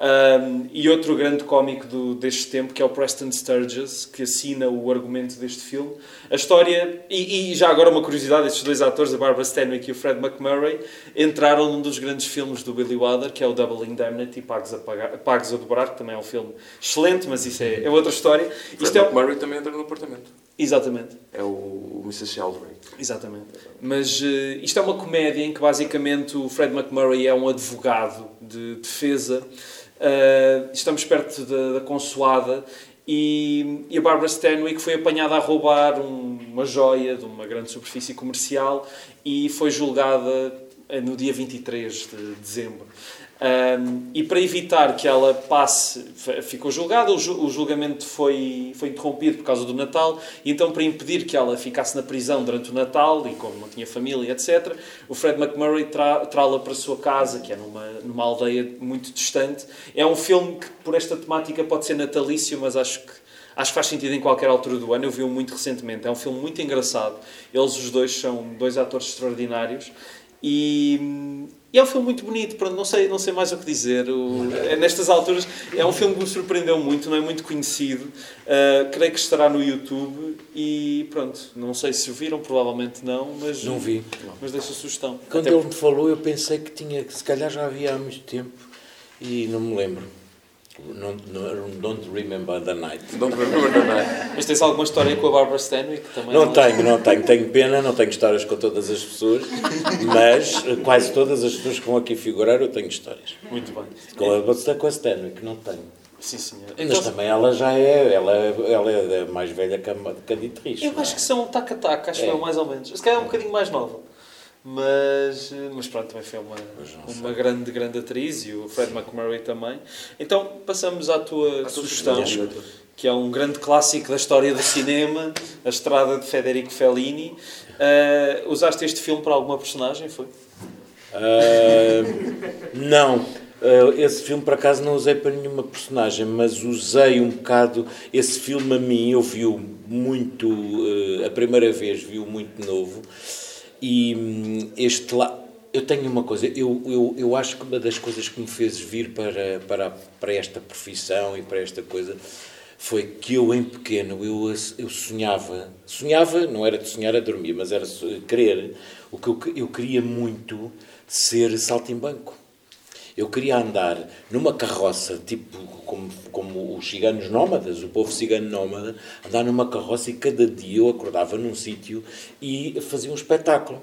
um, e outro grande cómico do, deste tempo, que é o Preston Sturges, que assina o argumento deste filme. A história, e, e, já agora uma curiosidade, estes dois atores, a Barbara Stanwyck e o Fred McMurray, entraram num dos grandes filmes do Billy Wilder, que é o Double Indemnity, Pagos a, pagar, Pagos a Dobrar, que também é um filme excelente, mas isso é, é outra história. Fred Isto é McMurray é... também entra no apartamento. Exatamente. É o Mrs. Sheldrake. Exatamente. Mas uh, isto é uma comédia em que basicamente o Fred McMurray é um advogado de defesa Uh, estamos perto da, da Consoada e, e, a Barbara Stanwyck foi apanhada a roubar um, uma joia de uma grande superfície comercial e foi julgada no dia 23 de dezembro. Um, e para evitar que ela passe, ficou julgada, o julgamento foi, foi interrompido por causa do Natal, e então para impedir que ela ficasse na prisão durante o Natal, e como não tinha família, etc., o Fred McMurray trá-la para a sua casa, que é numa, numa aldeia muito distante. É um filme que, por esta temática, pode ser natalício, mas acho que acho que faz sentido em qualquer altura do ano. Eu vi-o muito recentemente. É um filme muito engraçado. Eles, os dois, são dois atores extraordinários. E, e é um filme muito bonito, pronto, não sei, não sei mais o que dizer. O, é, nestas alturas é um filme que me surpreendeu muito, não é muito conhecido. Uh, creio que estará no YouTube e pronto, não sei se o viram, provavelmente não, mas não vi. Mas deixa a sugestão. Quando Até ele me falou, eu pensei que tinha, que se calhar já havia há muito tempo e não me lembro. Não, não, don't remember the night. Don't remember the night. Mas tens alguma história com a Barbara Stanwyck também? Não, não tenho, não tenho. Tenho pena, não tenho histórias com todas as pessoas, mas quase todas as pessoas que vão aqui figurar eu tenho histórias. Muito bem. Com a, com a Stanwyck, não tenho. Sim, senhor. Mas então, também ela já é, ela, ela é mais velha que a, que a Dietrich. Eu acho é? que são taca-taca, acho que é. mais ou menos. Se calhar é um bocadinho mais nova. Mas, mas pronto, também foi uma, uma grande, grande atriz e o Fred McMurray também. Então passamos à tua sugestão, que é um grande clássico da história do cinema, A Estrada de Federico Fellini. Uh, usaste este filme para alguma personagem? Foi? Uh, não. Uh, esse filme, por acaso, não usei para nenhuma personagem, mas usei um bocado. Esse filme, a mim, eu vi-o muito. Uh, a primeira vez vi-o muito novo. E hum, este lá. Eu tenho uma coisa, eu, eu, eu acho que uma das coisas que me fez vir para, para, para esta profissão e para esta coisa foi que eu, em pequeno, eu, eu sonhava, sonhava, não era de sonhar a dormir, mas era querer, o que eu, eu queria muito ser saltimbanco. Eu queria andar numa carroça, tipo como, como os ciganos nómadas, o povo cigano nómada, andar numa carroça e cada dia eu acordava num sítio e fazia um espetáculo.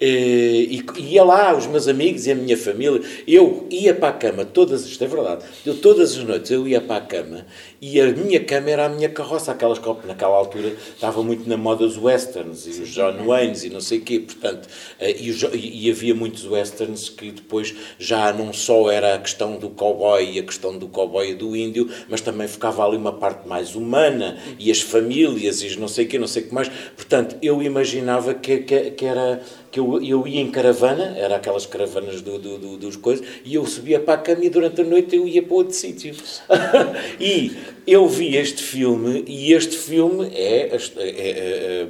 Eh, e ia lá, os meus amigos e a minha família. Eu ia para a cama todas, isto é verdade, eu todas as noites eu ia para a cama e a minha cama era a minha carroça, aquelas que naquela altura estavam muito na moda os westerns e os John Waynes e não sei o quê, portanto, eh, e, e, havia muitos westerns que depois já não só era a questão do cowboy e a questão do cowboy e do índio, mas também ficava ali uma parte mais humana e as famílias e não sei o quê, não sei o que mais. Portanto, eu imaginava que, que, que era que eu, eu ia em caravana, era aquelas caravanas do, do, do, dos coisas, e eu subia para a cama e durante a noite eu ia para outro sítio. <laughs> e eu vi este filme, e este filme é, é, é, é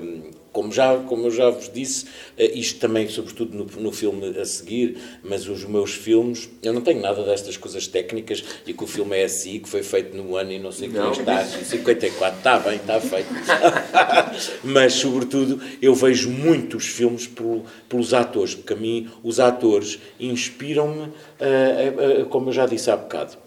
como, já, como eu já vos disse, eh, isto também, sobretudo no, no filme a seguir, mas os meus filmes, eu não tenho nada destas coisas técnicas e que o filme é assim, que foi feito no ano e não sei o que está, 54, está bem, está feito. <laughs> mas, sobretudo, eu vejo muitos filmes por, pelos atores, porque a mim os atores inspiram-me, uh, uh, como eu já disse há bocado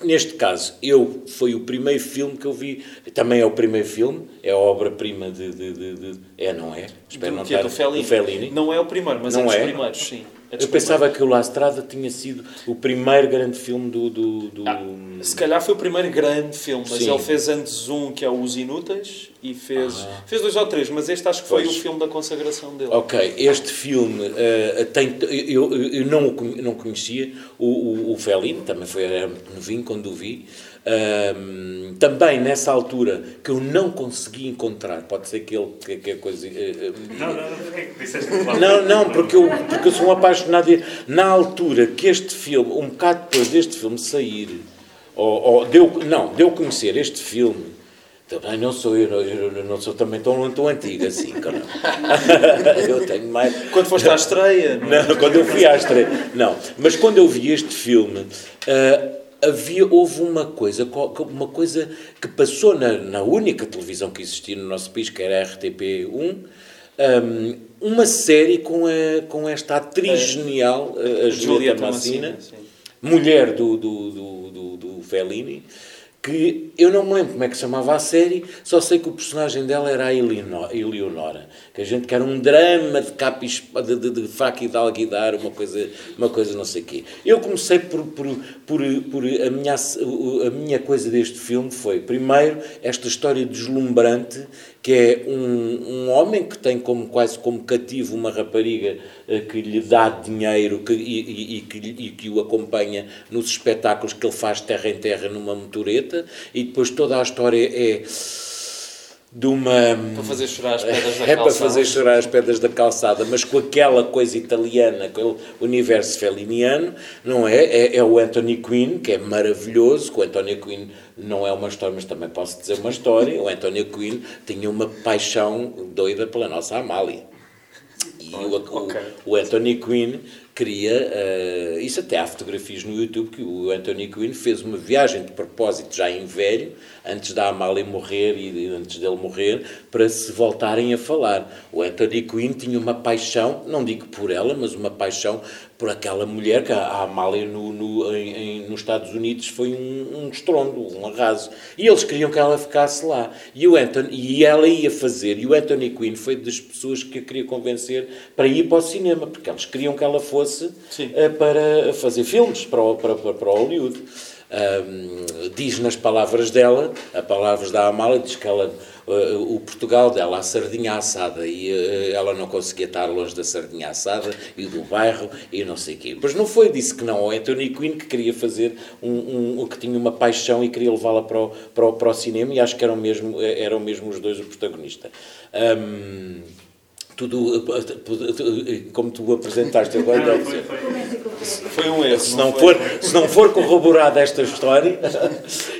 Neste caso, eu foi o primeiro filme que eu vi, também é o primeiro filme, é a obra-prima de, de, de, de, É, não é? Espero do, não estar, do Fellini. Fellini. Não é o primeiro, mas não é dos é? primeiros, sim. É eu pensava que o La Estrada tinha sido o primeiro grande filme do. do, do... Ah, se calhar foi o primeiro grande filme, mas Sim. ele fez antes um que é Os Inúteis e fez, ah. fez dois ou três, mas este acho que foi pois. o filme da consagração dele. Ok, este filme uh, tem. Eu, eu não, não conhecia o, o, o Fellini, também foi era muito novinho quando o vi. Um, também nessa altura que eu não consegui encontrar, pode ser que ele que, que a coisa. Uh, não, não, não, porque disseste Não, não, porque eu, porque eu sou um apaixonado. Na altura que este filme, um bocado depois deste filme sair, ou, ou deu, não, deu conhecer este filme. Também não sou eu, eu não sou também tão, tão antigo assim, caramba. <laughs> eu tenho mais. Quando foste à estreia? Não, não, quando eu fui à estreia. Não, mas quando eu vi este filme, uh, havia, houve uma coisa, uma coisa que passou na, na única televisão que existia no nosso país, que era a RTP1, um, uma série com, a, com esta atriz é. genial, a, a Julieta Massina, mulher do, do, do, do, do Fellini, que eu não me lembro como é que chamava a série, só sei que o personagem dela era a Eleonora, que a gente quer um drama de capa de, de, de faca e de alguidar, uma coisa, uma coisa não sei o quê. Eu comecei por, por, por, por a, minha, a minha coisa deste filme foi, primeiro, esta história deslumbrante que é um, um homem que tem como, quase como cativo uma rapariga uh, que lhe dá dinheiro que, e, e, e, que, e que o acompanha nos espetáculos que ele faz terra em terra numa motoreta, e depois toda a história é de uma. Para fazer chorar as pedras da calçada. É para fazer chorar as pedras da calçada, mas com aquela coisa italiana, aquele universo feliniano, não é? é? É, o Anthony Quinn, que é maravilhoso, que o Anthony Quinn não é uma história, mas também posso dizer uma história. O Anthony Quinn tinha uma paixão doida pela nossa Amália. E o, okay. o, o Anthony Quinn queria, uh, isso até há fotografias no YouTube, que o Anthony Quinn fez uma viagem de propósito já em velho, antes da Amália morrer e antes dele morrer, para se voltarem a falar. O Anthony Quinn tinha uma paixão, não digo por ela, mas uma paixão por aquela mulher que a Amália no, no em, nos Estados Unidos foi um, um estrondo, um arraso. E eles queriam que ela ficasse lá. E, o Anthony, e ela ia fazer, e o Anthony Quinn foi das pessoas que a queria convencer para ir para o cinema, porque eles queriam que ela fosse uh, para fazer filmes para, para, para, para Hollywood. Um, diz nas palavras dela, as palavras da Amália, diz que ela uh, o Portugal dela, a sardinha assada, e uh, ela não conseguia estar longe da sardinha assada e do bairro e não sei o quê. Mas não foi, disse que não, o Anthony Quinn que queria fazer um, um que tinha uma paixão e queria levá-la para o, para, o, para o cinema e acho que eram mesmo, eram mesmo os dois o protagonista. Um, tudo como tu apresentaste agora. Foi, foi, foi um erro. Se não, for, se não for corroborada esta história.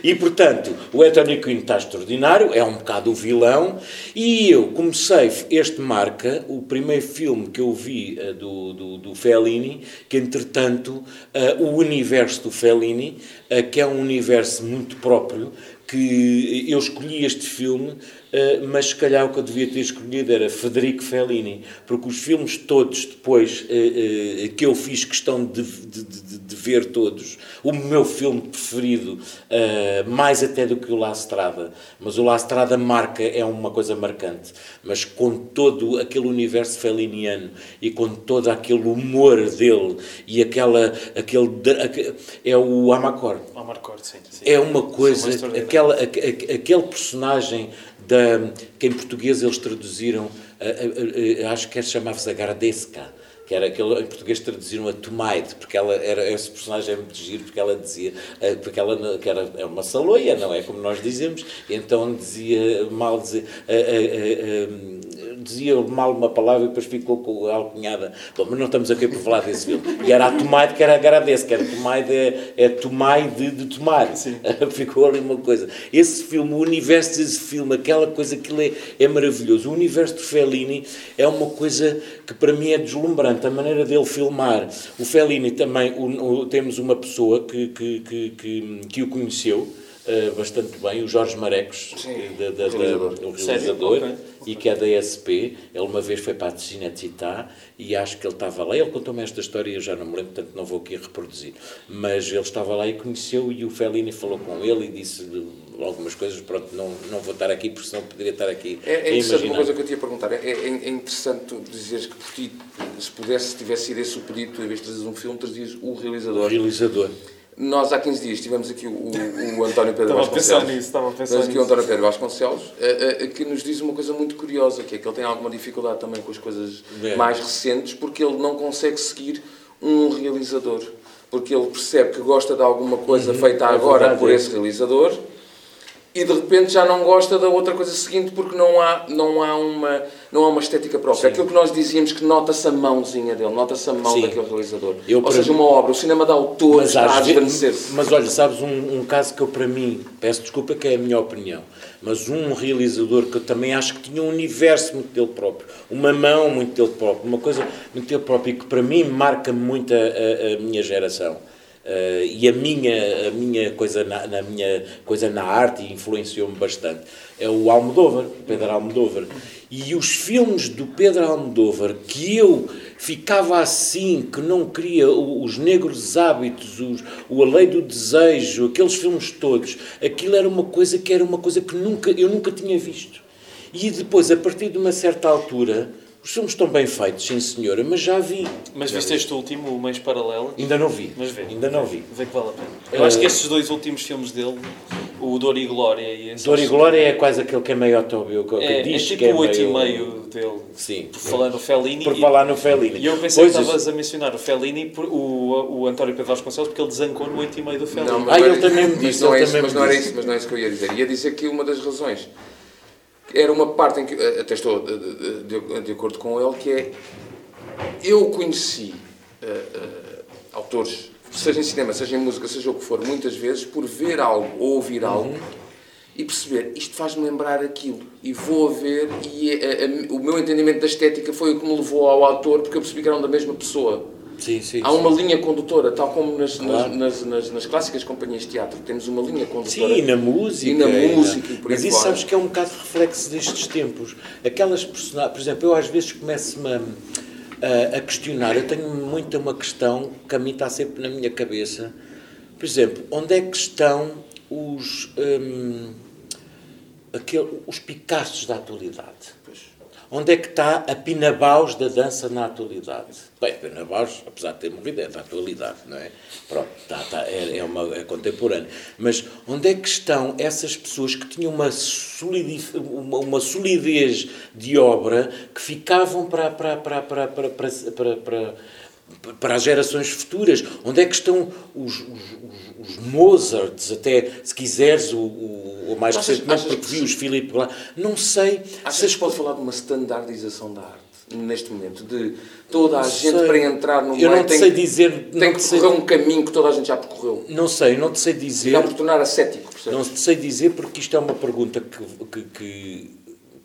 e portanto, o Anthony Quinn está extraordinário, é um bocado o vilão. E eu comecei, este marca, o primeiro filme que eu vi uh, do, do, do, Fellini, que entretanto, uh, o universo do Fellini, uh, que é um universo muito próprio, que eu escolhi este filme eh, mas se calhar o que eu devia ter escolhido era Federico Fellini, porque os filmes todos depois eh, eh, que eu fiz questão de, de, de, de ver todos, o meu filme preferido, mais até do que o La Strada, mas o La Strada marca, é uma coisa marcante, mas com todo aquele universo feliniano e com todo aquele humor dele e aquela, aquele, é o Amarcord. Amarcord, sim, sim. É uma coisa, aquela, aquele personagem da, que em português eles traduziram, acho que chamava-se Agradesca, que era aquele, em português traduziram a Tomaide, porque ela era, esse personagem é muito giro, porque ela dizia, eh, porque ela que era é uma saloia, não é? Como nós dizemos, então dizia mal, dizia, dizia mal uma palavra e depois ficou com a alcunhada. Bom, mas não estamos aqui para falar desse filme. E era a Tomaide que era agradece, que era Tomaide é, é Tomai de, de tomar. <laughs> ficou ali uma coisa. Esse filme, o universo desse filme, aquela coisa que é, é maravilhoso. O universo de Fellini é uma coisa que para mim é deslumbrante. A maneira dele filmar. O Fellini também, o, o, temos uma pessoa que, que, que, que, que o conheceu. Uh, bastante bem, o Jorge Marecos, Sim, da, da, da, o realizador, okay. E que é da SP. Ele uma vez foi para a Cinecittà e acho que ele estava lá. Ele contou-me esta história, eu já não me lembro, portanto não vou aqui reproduzir. Mas ele estava lá e conheceu, e o Fellini falou com ele e disse algumas coisas, pronto, não, não vou estar aqui porque senão poderia estar aqui é, é interessante uma coisa que eu te ia perguntar, é, é, é interessante tu dizeres que por ti, se pudesse, tivesse sido esse o pedido, tu em vez de trazeres um filme, trazias o realizador. O realizador. Nós há 15 dias tivemos aqui o, o, o António Pedro estava Vasconcelos. A pensar nisso, estava a pensar tivemos aqui o António Pedro Vasconcelos, uh, uh, que nos diz uma coisa muito curiosa, que é que ele tem alguma dificuldade também com as coisas é. mais recentes, porque ele não consegue seguir um realizador. Porque ele percebe que gosta de alguma coisa uhum, feita é agora verdade, por é. esse realizador e de repente já não gosta da outra coisa seguinte porque não há, não há, uma, não há uma estética própria. Sim. Aquilo que nós dizíamos que nota-se a mãozinha dele, nota-se a mão Sim. daquele realizador. Eu, Ou seja, uma obra, o cinema de autor mas, está a desvanecer-se. Mas olha, sabes um, um caso que eu para mim, peço desculpa que é a minha opinião, mas um realizador que eu também acho que tinha um universo muito dele próprio, uma mão muito dele próprio, uma coisa muito dele próprio e que para mim marca muito a, a, a minha geração Uh, e a minha, a minha coisa na, na minha coisa na arte influenciou-me bastante é o Almodóvar, Pedro Almodóvar. E os filmes do Pedro Almodóvar que eu ficava assim, que não queria os negros hábitos, os, o A Lei do Desejo, aqueles filmes todos, aquilo era uma coisa que era uma coisa que nunca eu nunca tinha visto. E depois, a partir de uma certa altura, os filmes estão bem feitos, sim senhora, mas já vi. Mas já viste vi. este último, o Meios Paralelos? Ainda não vi. Mas vê. Ainda não vi. Vê que vale a pena. Eu uh, acho que estes dois últimos filmes dele, o Dor e Glória e esse Dor e Glória é quase aquele que é meio autobiográfico. É, diz é tipo que é o 8 meio... e meio dele. Sim. Por falar no Fellini. Por falar no Fellini. E eu pensei pois que estavas a mencionar o Fellini, por, o, o António Pedro Vasconcelos, porque ele desancou no 8 e meio do Fellini. Não, mas ah, ele também me disse. Mas não, é isso, mas, não era isso, mas não é isso que eu ia dizer. Ia dizer que uma das razões era uma parte em que, até estou de, de, de, de acordo com ele, que é eu conheci uh, uh, autores, seja em cinema, seja em música, seja o que for, muitas vezes por ver algo ou ouvir uhum. algo e perceber isto faz-me lembrar aquilo e vou a ver e a, a, o meu entendimento da estética foi o que me levou ao autor porque eu percebi que eram da mesma pessoa Sim, sim, Há uma sim. linha condutora, tal como nas, claro. nas, nas, nas, clássicas companhias de teatro, temos uma linha condutora. Sim, e na música. E na música. E Mas isso sabes que é um bocado reflexo destes tempos. Aquelas personagens, por exemplo, eu às vezes começo-me a, a, questionar, eu tenho muita uma questão que a mim está sempre na minha cabeça. Por exemplo, onde é que estão os, hum, aquele, os Picassos da atualidade? Onde é que está a Pinabaus da dança na atualidade? Bem, Pinabaus, apesar de ter morrido, é da atualidade, não é? Pronto, está, está, é, é, uma, é contemporânea. Mas onde é que estão essas pessoas que tinham uma, uma, uma solidez de obra que ficavam para, para, para, para, para, para, para para as gerações futuras. Onde é que estão os, os, os Mozarts, até se quiseres, o, o, o mais achas, recentemente, porque vi os Philip lá. Não sei. Achas se... que pode falar de uma standardização da arte? Neste momento, de toda a não gente sei. para entrar no Eu não te sei dizer. Tem que percorrer um caminho que toda a gente já percorreu. Não sei, não te sei dizer. Dá por tornar ascético, percebes? Não te sei dizer porque isto é uma pergunta que, que, que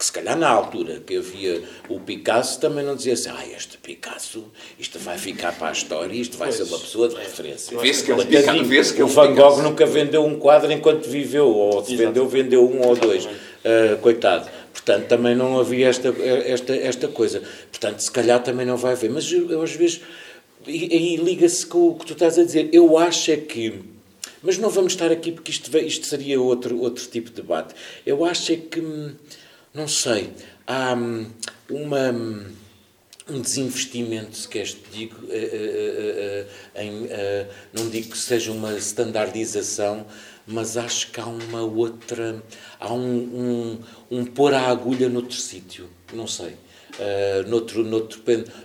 que se calhar na altura que havia o Picasso também não dizia assim, ah, este Picasso, isto vai ficar para a história, isto vai pois, ser uma pessoa de referência. Vê-se que, é um Picasso, vê que o Van Gogh nunca vendeu um quadro enquanto viveu, ou se vendeu, vendeu um ou dois. Uh, coitado. Portanto, também não havia esta, esta, esta coisa. Portanto, se calhar também não vai haver. Mas eu, às vezes, e aí liga-se com o que tu estás a dizer, eu acho é que mas não vamos estar aqui porque isto, isto seria outro, outro tipo de debate. Eu acho é que hum, não sei, há hum, uma, hum, um desinvestimento, se queres te digo, uh, uh, uh, em, não digo que seja uma standardização, mas acho que há uma outra, há um, um, um pôr a agulha noutro sítio, não sei. Uh, noutro, noutro,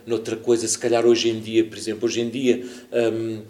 noutra coisa, se calhar hoje em dia, por exemplo, hoje em dia um,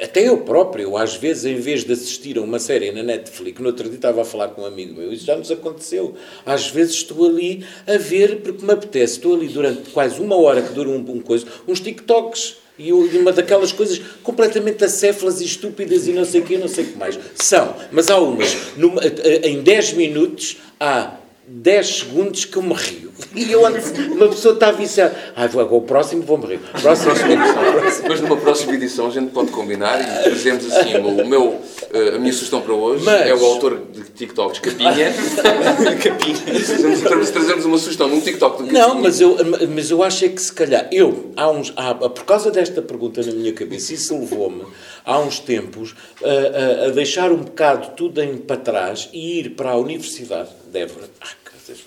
até eu próprio, às vezes, em vez de assistir a uma série na Netflix, no outro dia estava a falar com um amigo meu, isso já nos aconteceu. Às vezes estou ali a ver, porque me apetece, estou ali durante quase uma hora que dura um, um coisa, uns TikToks. E uma daquelas coisas completamente acéfalas e estúpidas e não sei o que, não sei o que mais. São, mas há umas, numa, em 10 minutos, há 10 segundos que eu me rio. <laughs> E eu ando, uma pessoa está viciada. Ah, vou, agora o próximo vou morrer. Próximo, próximo. <laughs> Depois numa próxima edição a gente pode combinar e trazemos assim o meu, eh, a minha sugestão para hoje Mas... é o autor de TikToks Capinha. <laughs> Capinha. Trazemos uma sugestão num TikTok do Não, mas eu, mas eu acho é que se calhar eu, há uns, há, por causa desta pergunta na minha cabeça, isso levou-me há uns tempos a, a, a, deixar um bocado tudo em, para trás e ir para a Universidade de Évora. Ah,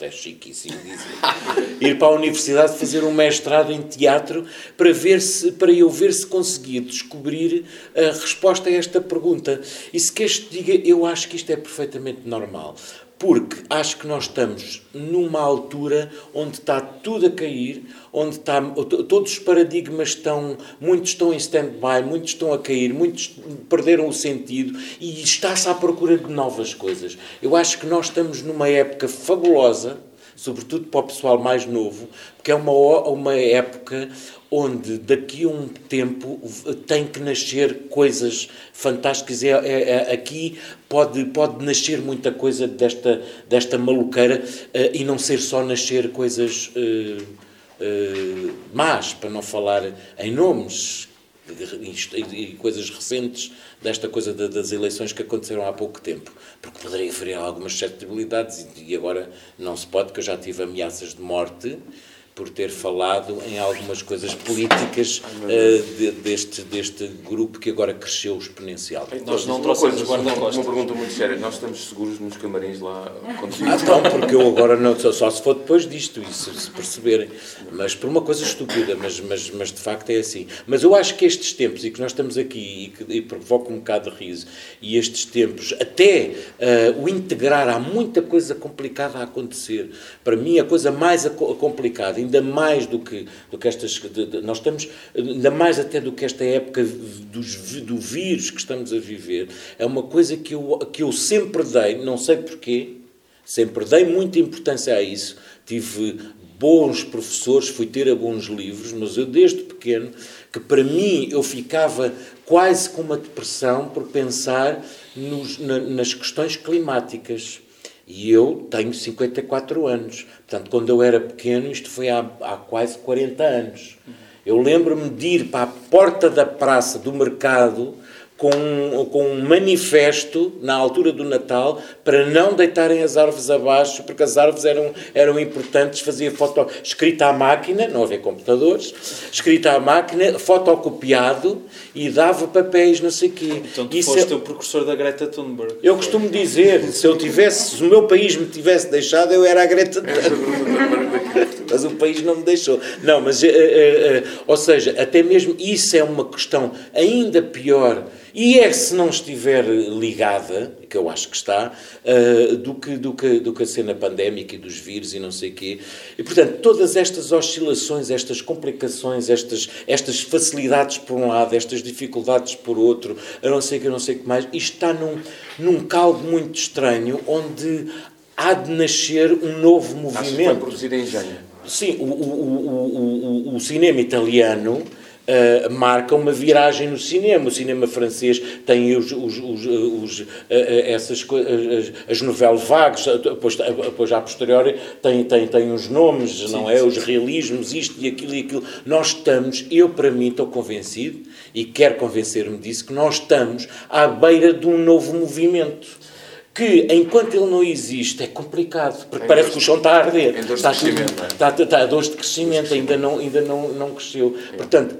é chiquíssimo dizer. <laughs> ir para a universidade fazer um mestrado em teatro para, ver se, para eu ver se conseguia descobrir a resposta a esta pergunta. E se queres te diga, eu acho que isto é perfeitamente normal porque acho que nós estamos numa altura onde está tudo a cair, onde está, todos os paradigmas estão, muitos estão em stand-by, muitos estão a cair, muitos perderam o sentido e está-se à procura de novas coisas. Eu acho que nós estamos numa época fabulosa, sobretudo para o pessoal mais novo, porque é uma, uma época onde daqui a um tempo tem que nascer coisas fantásticas. É, é, é, aqui pode, pode nascer muita coisa desta, desta maluqueira uh, e não ser só nascer coisas uh, uh, más, para não falar em nomes e coisas recentes desta coisa das eleições que aconteceram há pouco tempo, porque poderia haver algumas suscetibilidades e agora não se pode, porque eu já tive ameaças de morte por ter falado em algumas coisas políticas uh, de, deste, deste grupo que agora cresceu exponencial. Nós não trouxemos guarda-costas. Uma pergunta muito séria. Nós estamos seguros nos camarins lá? Ah, não, porque eu agora não, só, só se for depois disto, isso, se perceberem. Mas por uma coisa estúpida, mas, mas, mas de facto é assim. Mas eu acho que estes tempos, e que nós estamos aqui, e que e provoca um bocado de riso, e estes tempos, até uh, o integrar, há muita coisa complicada a acontecer. Para mim, a coisa mais complicada, ainda mais do que, do que estas. De, de, nós estamos, ainda mais até do que esta época dos, do vírus que estamos a viver, é uma coisa que eu, que eu sempre dei, não sei porquê, sempre dei muita importância a isso. Tive bons professores, fui ter a bons livros, mas eu desde pequeno, que para mim eu ficava quase com uma depressão por pensar nos, na, nas questões climáticas. E eu tenho 54 anos. Portanto, quando eu era pequeno, isto foi há, há quase 40 anos. Eu lembro-me de ir para a porta da praça do mercado com, com um manifesto na altura do Natal para não deitarem as árvores abaixo, porque as árvores eram, eram importantes, fazia foto escrita à máquina, não havia computadores, escrita à máquina, fotocopiado e dava papéis, não sei o quê. Então tu Isso foste é... o precursor da Greta Thunberg. Eu costumo dizer, se eu tivesse, se o meu país me tivesse deixado, eu era a Greta Thunberg. <laughs> mas o país não me deixou. Não, mas, uh, uh, uh, ou seja, até mesmo isso é uma questão ainda pior e é se não estiver ligada, que eu acho que está, uh, do, que, do, que, do que a cena pandémica e dos vírus e não sei o quê. E, portanto, todas estas oscilações, estas complicações, estas, estas facilidades por um lado, estas dificuldades por outro, a não sei o que, a não sei o que mais, isto está num, num caldo muito estranho, onde há de nascer um novo movimento. Acho que vai produzir engenho. Sim, o, o, o, o cinema italiano Uh, marca uma viragem no cinema. O cinema francês tem os, os, os, os uh, essas as, as novelas vagas, depois, depois a posteriori tem, tem, tem uns nomes, sim, não é? Sim. Os realismos, isto e aquilo e aquilo. Nós estamos, eu para mim estou convencido, e quero convencer-me disso, que nós estamos à beira de um novo movimento que enquanto ele não existe é complicado, porque em parece que o chão está a arder. Está, tudo, é? está, está a dores de crescimento, ainda não, ainda não, não cresceu. É. Portanto,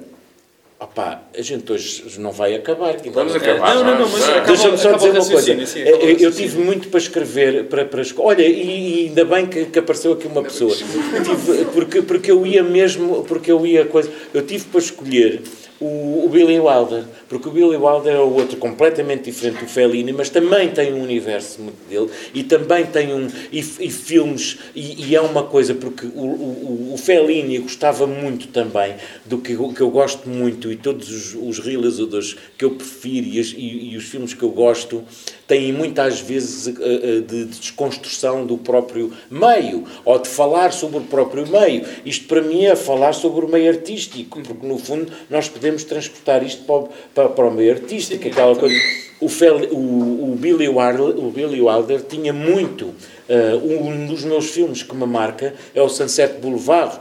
Opa, a gente hoje não vai acabar. Vamos acabar. Não, não, não, mas Deixa-me só dizer uma coisa. eu, eu tive muito para escrever, para, para Olha, e, e ainda bem que, que, apareceu aqui uma pessoa. Tive, porque, porque eu ia mesmo, porque eu ia coisa. Eu tive para escolher o, o, Billy Wilder, porque o Billy Wilder é o outro completamente diferente do Fellini, mas também tem um universo muito dele e também tem um e, e filmes e, e, é uma coisa porque o, o, o Fellini gostava muito também do que, que eu gosto muito e todos os, os realizadores que eu prefiro e, e, e os filmes que eu gosto têm muitas vezes eh, eh, de desconstrução do próprio meio, ou de falar sobre o próprio meio. Isto para mim é falar sobre o meio artístico, porque no fundo nós podemos transportar isto para o, para, para o meio artístico, Sim, aquela coisa. O, Fel, o, o, Billy Wilder, o Billy Wilder tinha muito. Uh, um dos meus filmes que me marca é o Sunset Boulevard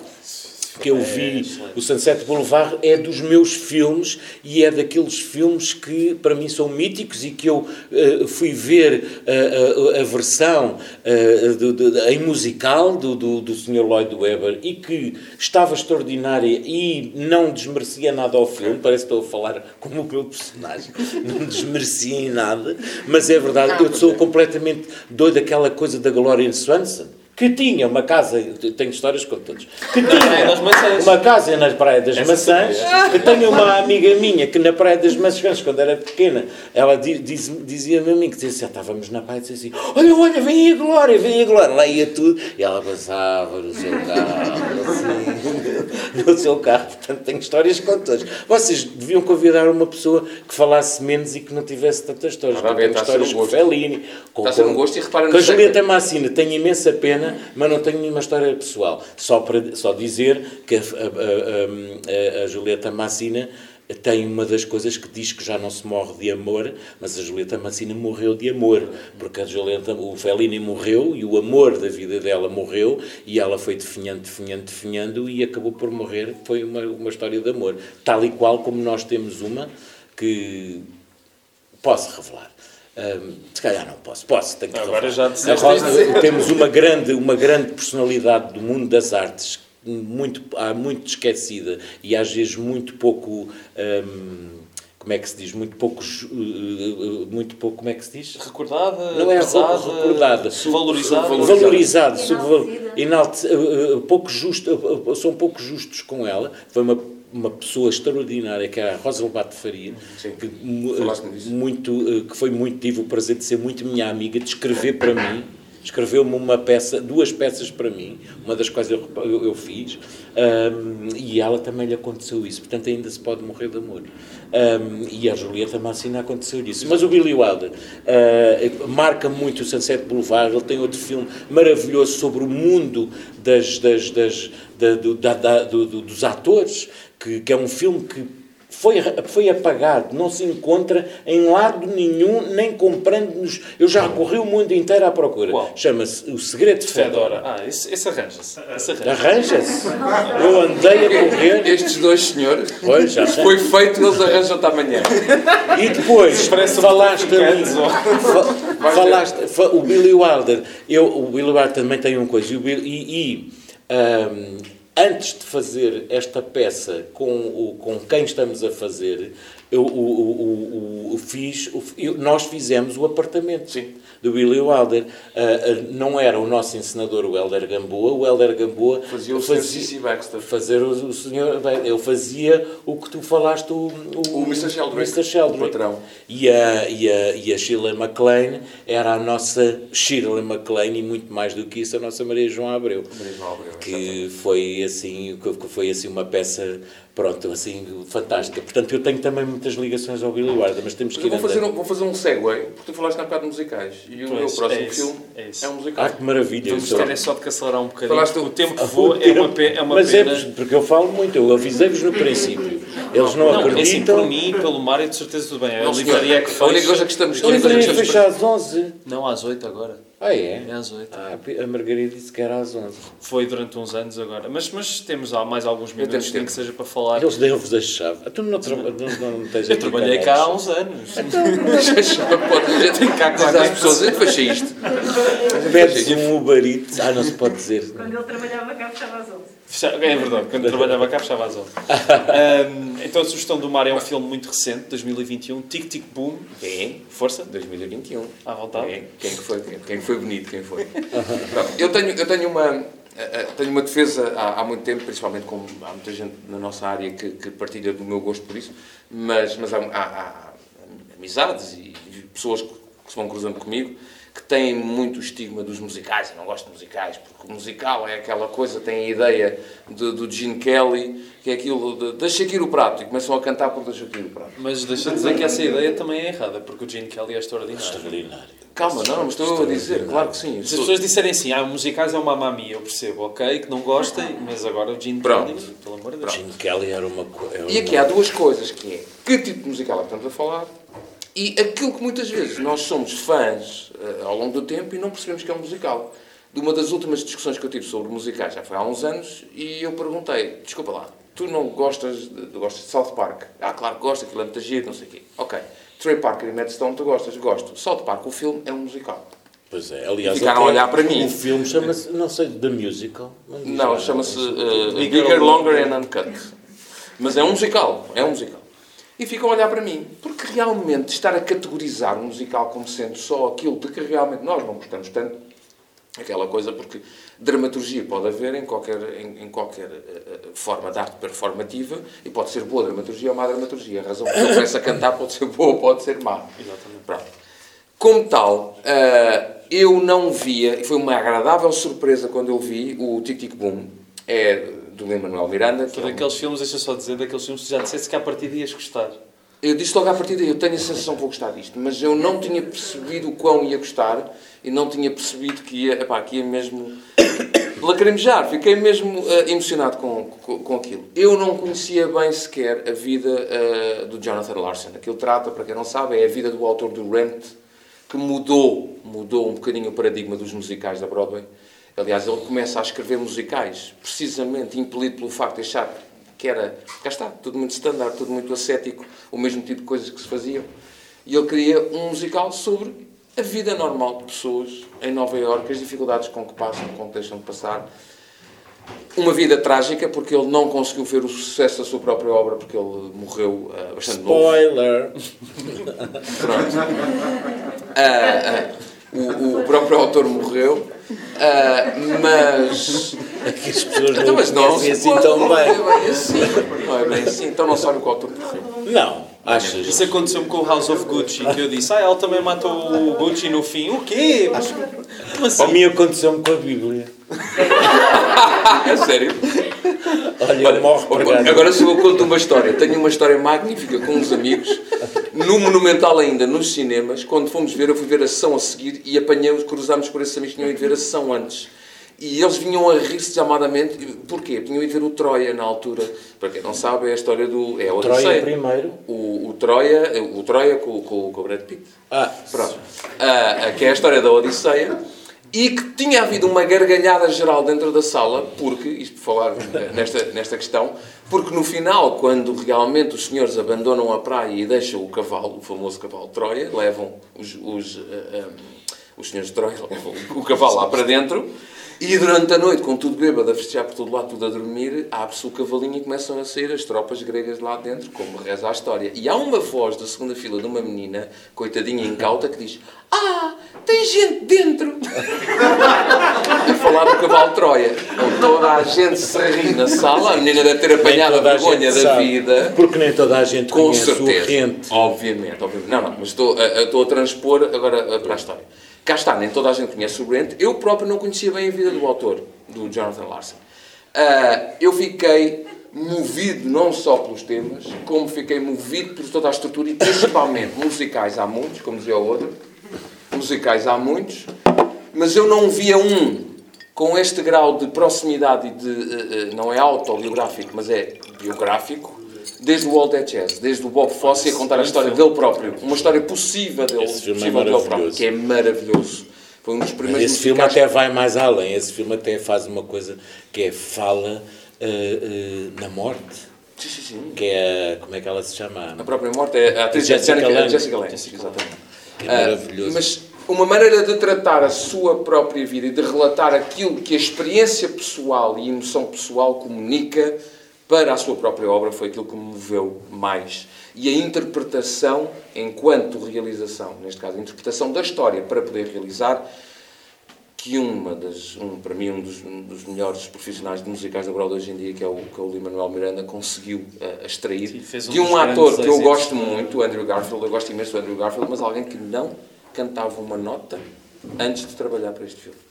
que eu vi, é, o Sunset Boulevard é dos meus filmes e é daqueles filmes que para mim são míticos e que eu uh, fui ver uh, a, a, versão uh, do, do, em musical do, do, do Sr. Lloyd Webber e que estava extraordinária e não desmerecia nada ao filme, parece que estou a falar como o meu personagem, <laughs> não desmerecia em nada, mas é verdade, eu sou completamente doido daquela coisa da Gloria Swanson que tinha uma casa, tenho histórias com todos, que tinha uma casa na Praia das Essa Maçãs, que tenho uma amiga minha que na Praia das Maçãs, quando era pequena, ela diz, dizia-me a mim, que dizia assim, ah, estávamos na praia dizia assim, olha, olha, vem a Glória, vem a Glória, lá ia tudo, e ela passava no seu carro, assim, <laughs> no seu carro, portanto tenho histórias com todos. Vocês deviam convidar uma pessoa que falasse menos e que não tivesse tantas histórias, ah, tenho histórias com Fellini, com, com, um gosto e com a Julieta Massina, tenho imensa pena mas não tenho nenhuma história pessoal. Só, para, só dizer que a, a, a, a Julieta Massina tem uma das coisas que diz que já não se morre de amor, mas a Julieta Massina morreu de amor, porque a Julieta, o Fellini morreu e o amor da vida dela morreu e ela foi definhando, definhando, definhando e acabou por morrer. Foi uma, uma história de amor, tal e qual como nós temos uma que posso revelar. Um, se calhar não posso, posso, tenho que Agora já Rosa, Temos uma grande, uma grande personalidade do mundo das artes, muito, há muito esquecida e às vezes muito pouco. Um, como é que se diz? Muito pouco, muito pouco, como é que se diz? Recordada, não é pesada, recordada, valorizada, valorizada, valorizada, pouco justo, são pouco justos com ela. Foi uma uma pessoa extraordinária que era a Rosa Lobato Faria, Sim, que, muito, eh, que foi muito, tive o prazer de ser muito minha amiga, de escrever para mim, escreveu-me uma peça, duas peças para mim, uma das quais eu, eu, eu fiz, um, e ela também lhe aconteceu isso, portanto ainda se pode morrer de amor. Um, e a Julieta Massina aconteceu isso. Mas o Billy Wilder uh, marca muito o Sunset Boulevard, ele tem outro filme maravilhoso sobre o mundo das, das, das, da, do, da, da, do, dos atores, que, que é um filme que foi, foi apagado, não se encontra em lado nenhum, nem comprando-nos. Eu já corri o mundo inteiro à procura. Chama-se O Segredo de Fedora. Ah, esse, esse arranja-se. Arranja-se. Eu andei a correr. Estes dois senhores, pois, já foi feito, eles arranjam-te amanhã. E depois, falaste ali, falaste, o Billy Wilder, eu, o Billy Wilder também tem uma coisa, e, e um, antes de fazer esta peça com, o, com quem estamos a fazer, eu, o, o, o, fiz, eu, nós fizemos o apartamento Sim. do Billy Wilder. Uh, uh, não era o nosso encenador, o Helder Gamboa. O Helder Gamboa fazia o fazia, Baxter. Fazer o, o senhor, eu fazia o que tu falaste, o, o, o Mr. Sheldrick, Mr. Sheldrick. o patrão. E a, e, a, e a Shirley MacLaine era a nossa Shirley MacLaine e muito mais do que isso a nossa Maria João Abreu. Maria João Abreu que foi assim, que foi assim uma peça pronto, assim, fantástica. Portanto, eu tenho também muitas ligações ao Billy Wilder, mas temos que ir vou fazer, um, vou fazer um segue, porque tu falaste na bocado de musicais. E o meu próximo é filme é, é, um musical. Ah, que maravilha. Vamos ter é só de que acelerar um bocadinho. Falaste o tempo que voa é uma, é uma mas pena. Mas é porque eu falo muito, eu avisei-vos no princípio. Eles não, não acreditam. Assim, por mim, pelo Mário, de certeza tudo bem. A livraria é que fecha. A única coisa que estamos... A livraria fecha às 11. Não, às 8 agora. Ah, é? É às 8. Ah, a Margarida disse que era às 11. Foi durante uns anos agora. Mas, mas temos mais alguns minutos, nem que seja para falar. Eles deram-vos a chave. Ah, tu não, tra... não, não, não tens Eu trabalhei cá há uns anos. Então, <laughs> deixa a chave. Pode Tem cá dizer às pessoas, eu fechei isto. <laughs> Pedes um Uber Ah, não se pode dizer. Quando ele trabalhava cá, fechava às 11. É verdade, quando trabalhava cá fechava às 11. um, então a sugestão do Mar é um filme muito recente, 2021, Tic Tic Boom. É. Força? 2021. À vontade. É. Quem foi, quem foi bonito, quem foi. eu tenho, eu tenho uma... Eh, eh, tenho uma defesa há, há, muito tempo, principalmente como há muita gente na nossa área que, que partilha do meu gosto por isso, mas, mas há, há, há amizades e pessoas que se vão cruzando comigo que têm muito o estigma dos musicais. Eu não gosto de musicais, porque o musical é aquela coisa, tem a ideia de, do Gene Kelly, que é aquilo de deixa aqui o prato, e começam a cantar por deixa aqui o prato. Mas deixa de dizer que essa ideia também é errada, porque o Gene Kelly é extraordinário. Extraordinário. Calma, não, mas estou a dizer, claro que sim. Se as pessoas disserem assim, ah, musicais é uma mamia, eu percebo, ok, que não gostem, mas agora o Gene Pronto. Kelly, pelo amor de Deus. Gene Kelly era uma coisa. E aqui há duas coisas, que é, que tipo de musical é que estamos a falar? E aquilo que muitas vezes nós somos fãs uh, ao longo do tempo e não percebemos que é um musical. De uma das últimas discussões que eu tive sobre musicais, já foi há uns anos, e eu perguntei, desculpa lá, tu não gostas de, gostas de South Park? Ah, claro que gosto, aquilo é muito giro, não sei o quê. Ok. Trey Parker e Matt Stone, tu gostas? Gosto. South Park, o filme, é um musical. Pois é, aliás, ficaram a olhar para mim. O filme chama-se, não sei, The Musical? Não, não chama-se uh, Bigger, Longer and Uncut. Mas é um musical, é um musical e ficam a olhar para mim. Porque realmente estar a categorizar um musical como sendo só aquilo de que realmente nós não gostamos tanto, aquela coisa, porque dramaturgia pode haver em qualquer, em, em qualquer uh, forma de arte performativa e pode ser boa dramaturgia ou má dramaturgia. A razão que eu começo a cantar pode ser boa ou pode ser má. Exatamente. Pronto. Como tal, uh, eu não via, e foi uma agradável surpresa quando eu vi o Tic Tic Boom. É do Lin-Manuel Miranda. Que é daqueles um... filmes, deixa só dizer, daqueles filmes que já disseste que à partida ias gostar. Eu disse logo à partida, eu tenho a sensação que vou gostar disto, mas eu não tinha percebido o quão ia gostar e não tinha percebido que ia, epá, que ia mesmo lacrimejar. Fiquei mesmo uh, emocionado com, com, com, aquilo. Eu não conhecia bem sequer a vida uh, do Jonathan Larson. Aquilo trata, para quem não sabe, é a vida do autor do Rent, que mudou, mudou um bocadinho o paradigma dos musicais da Broadway Aliás, ele começa a escrever musicais, precisamente impelido pelo facto de achar que era, cá está, tudo muito standard, tudo muito ascético, o mesmo tipo de coisas que se faziam. E ele cria um musical sobre a vida normal de pessoas em Nova Iorque, as dificuldades com que passam, com que deixam de passar. Uma vida trágica, porque ele não conseguiu ver o sucesso da sua própria obra, porque ele morreu uh, bastante Spoiler. novo. Spoiler! Pronto. Uh, <laughs> uh, o, o próprio autor morreu, uh, mas. Aqui as pessoas então, mas não assim tão bem. É assim, não é bem assim, então não sabe o que o morreu. Não. Achas? Isso aconteceu-me com o House of Gucci, que eu disse, ah, ele também matou o Gucci no fim. O quê? Mas, como assim? A mim aconteceu-me com a Bíblia. <laughs> é sério? Olha, Olha morre. Agora se eu conto uma história. Tenho uma história magnífica com uns amigos, no Monumental ainda, nos cinemas. Quando fomos ver, eu fui ver a sessão a seguir e apanhamos, cruzámos por esses amigos que tinham ido ver a sessão antes. E eles vinham a rir-se desamadamente. Porquê? Tinham ido ver o Troia na altura. Para quem não sabe, é a história do. É Odisseia. Troia primeiro. O, o Troia, o Troia com, com, com o Brad Pitt. Ah, Pronto. Ah, que é a história da Odisseia. E que tinha havido uma gargalhada geral dentro da sala, porque, isto por falar nesta, nesta questão, porque no final, quando realmente os senhores abandonam a praia e deixam o cavalo, o famoso cavalo Troia, levam os, os, um, ah, os senhores de Troia, <laughs> levam o cavalo lá para dentro, e durante a noite, com tudo bêbado, a festejar por todo lado, tudo a dormir, abre-se o cavalinho e começam a sair as tropas gregas lá dentro, como reza a história. E há uma voz da segunda fila de uma menina, coitadinha incauta, que diz: Ah, tem gente dentro! <laughs> a falar do cavalo Troia. Com toda a gente se ri na sala, a menina deve ter apanhado a vergonha da sabe, vida. Porque nem toda a gente com certeza. Obviamente, obviamente. Não, não, mas estou, estou a transpor agora para a história. Cá está, nem toda a gente conhece o Brent. Eu próprio não conhecia bem a vida do autor, do Jonathan Larson. Uh, eu fiquei movido não só pelos temas, como fiquei movido por toda a estrutura e principalmente musicais há muitos, como dizia o outro, musicais há muitos, mas eu não via um com este grau de proximidade e de, uh, uh, não é autobiográfico, mas é biográfico, desde o All That Jazz, desde o Bob Fosse a contar a história dele próprio, uma história possível dele, é possível é dele próprio, que é maravilhoso. Foi um dos primeiros Esse filme até vai mais além. Esse filme até faz uma coisa que é fala uh, uh, na morte. Sim, sim, sim. Que é, como é que ela se chama? A própria morte é a atriz Jessica, Jessica Lange. Jessica Lange, exatamente. É maravilhoso. Uh, mas uma maneira de tratar a sua própria vida e de relatar aquilo que a experiência pessoal e a emoção pessoal comunica para a sua própria obra foi aquilo que me moveu mais. E a interpretação, enquanto realização, neste caso, a interpretação da história para poder realizar, que uma das, um, para mim, um dos, um dos, melhores profissionais de musicais da Broadway hoje em dia, que é o, que é o Lin-Manuel Miranda, conseguiu uh, extrair Sim, um de um ator que eu gosto muito, o Andrew Garfield, eu gosto imenso do Andrew Garfield, mas alguém que não cantava uma nota antes de trabalhar para este filme.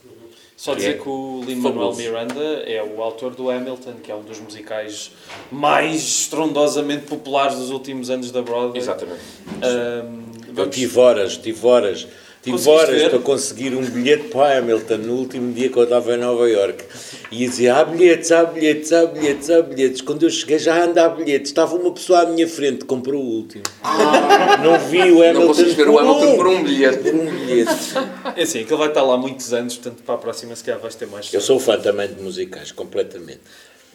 Só dizer é que o Lin-Manuel Miranda é o autor do Hamilton, que é um dos musicais mais estrondosamente populares dos últimos anos da Broadway. Exatamente. Um, vamos... Eu tive horas, tive horas Tive horas ver? para conseguir um bilhete para Hamilton no último dia que eu estava em Nova York. E dizia: há bilhetes, há bilhetes, há bilhetes, há bilhetes. Quando eu cheguei já anda a bilhetes. Estava uma pessoa à minha frente, comprou o último. Ah. Não vi o Hamilton. Não consegues ver o Hamilton por um bilhete. Por um bilhete. É assim, aquilo vai estar lá muitos anos, portanto para a próxima se calhar vais ter mais. Eu sou fã também de musicais, completamente.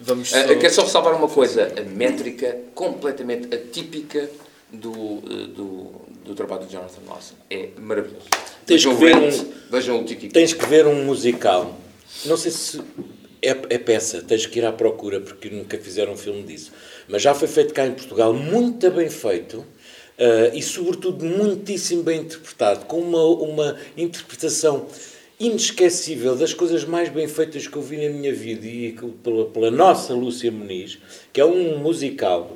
Vamos eh, só... Quero só ressalvar uma coisa: a métrica completamente atípica do, eh, do, do trabalho de Jonathan Lawson. É maravilhoso. Tens vejam que ver um, vejam o Tiki. Tens que ver um musical. Não sei se é, é, peça, tens que ir à procura, porque nunca fizeram um filme disso. Mas já foi feito cá em Portugal, muito bem feito. Uh, e, sobretudo, muitíssimo bem interpretado, com uma, uma interpretação inesquecível das coisas mais bem feitas que eu vi na minha vida e pela, pela nossa Lúcia Muniz, que é um musical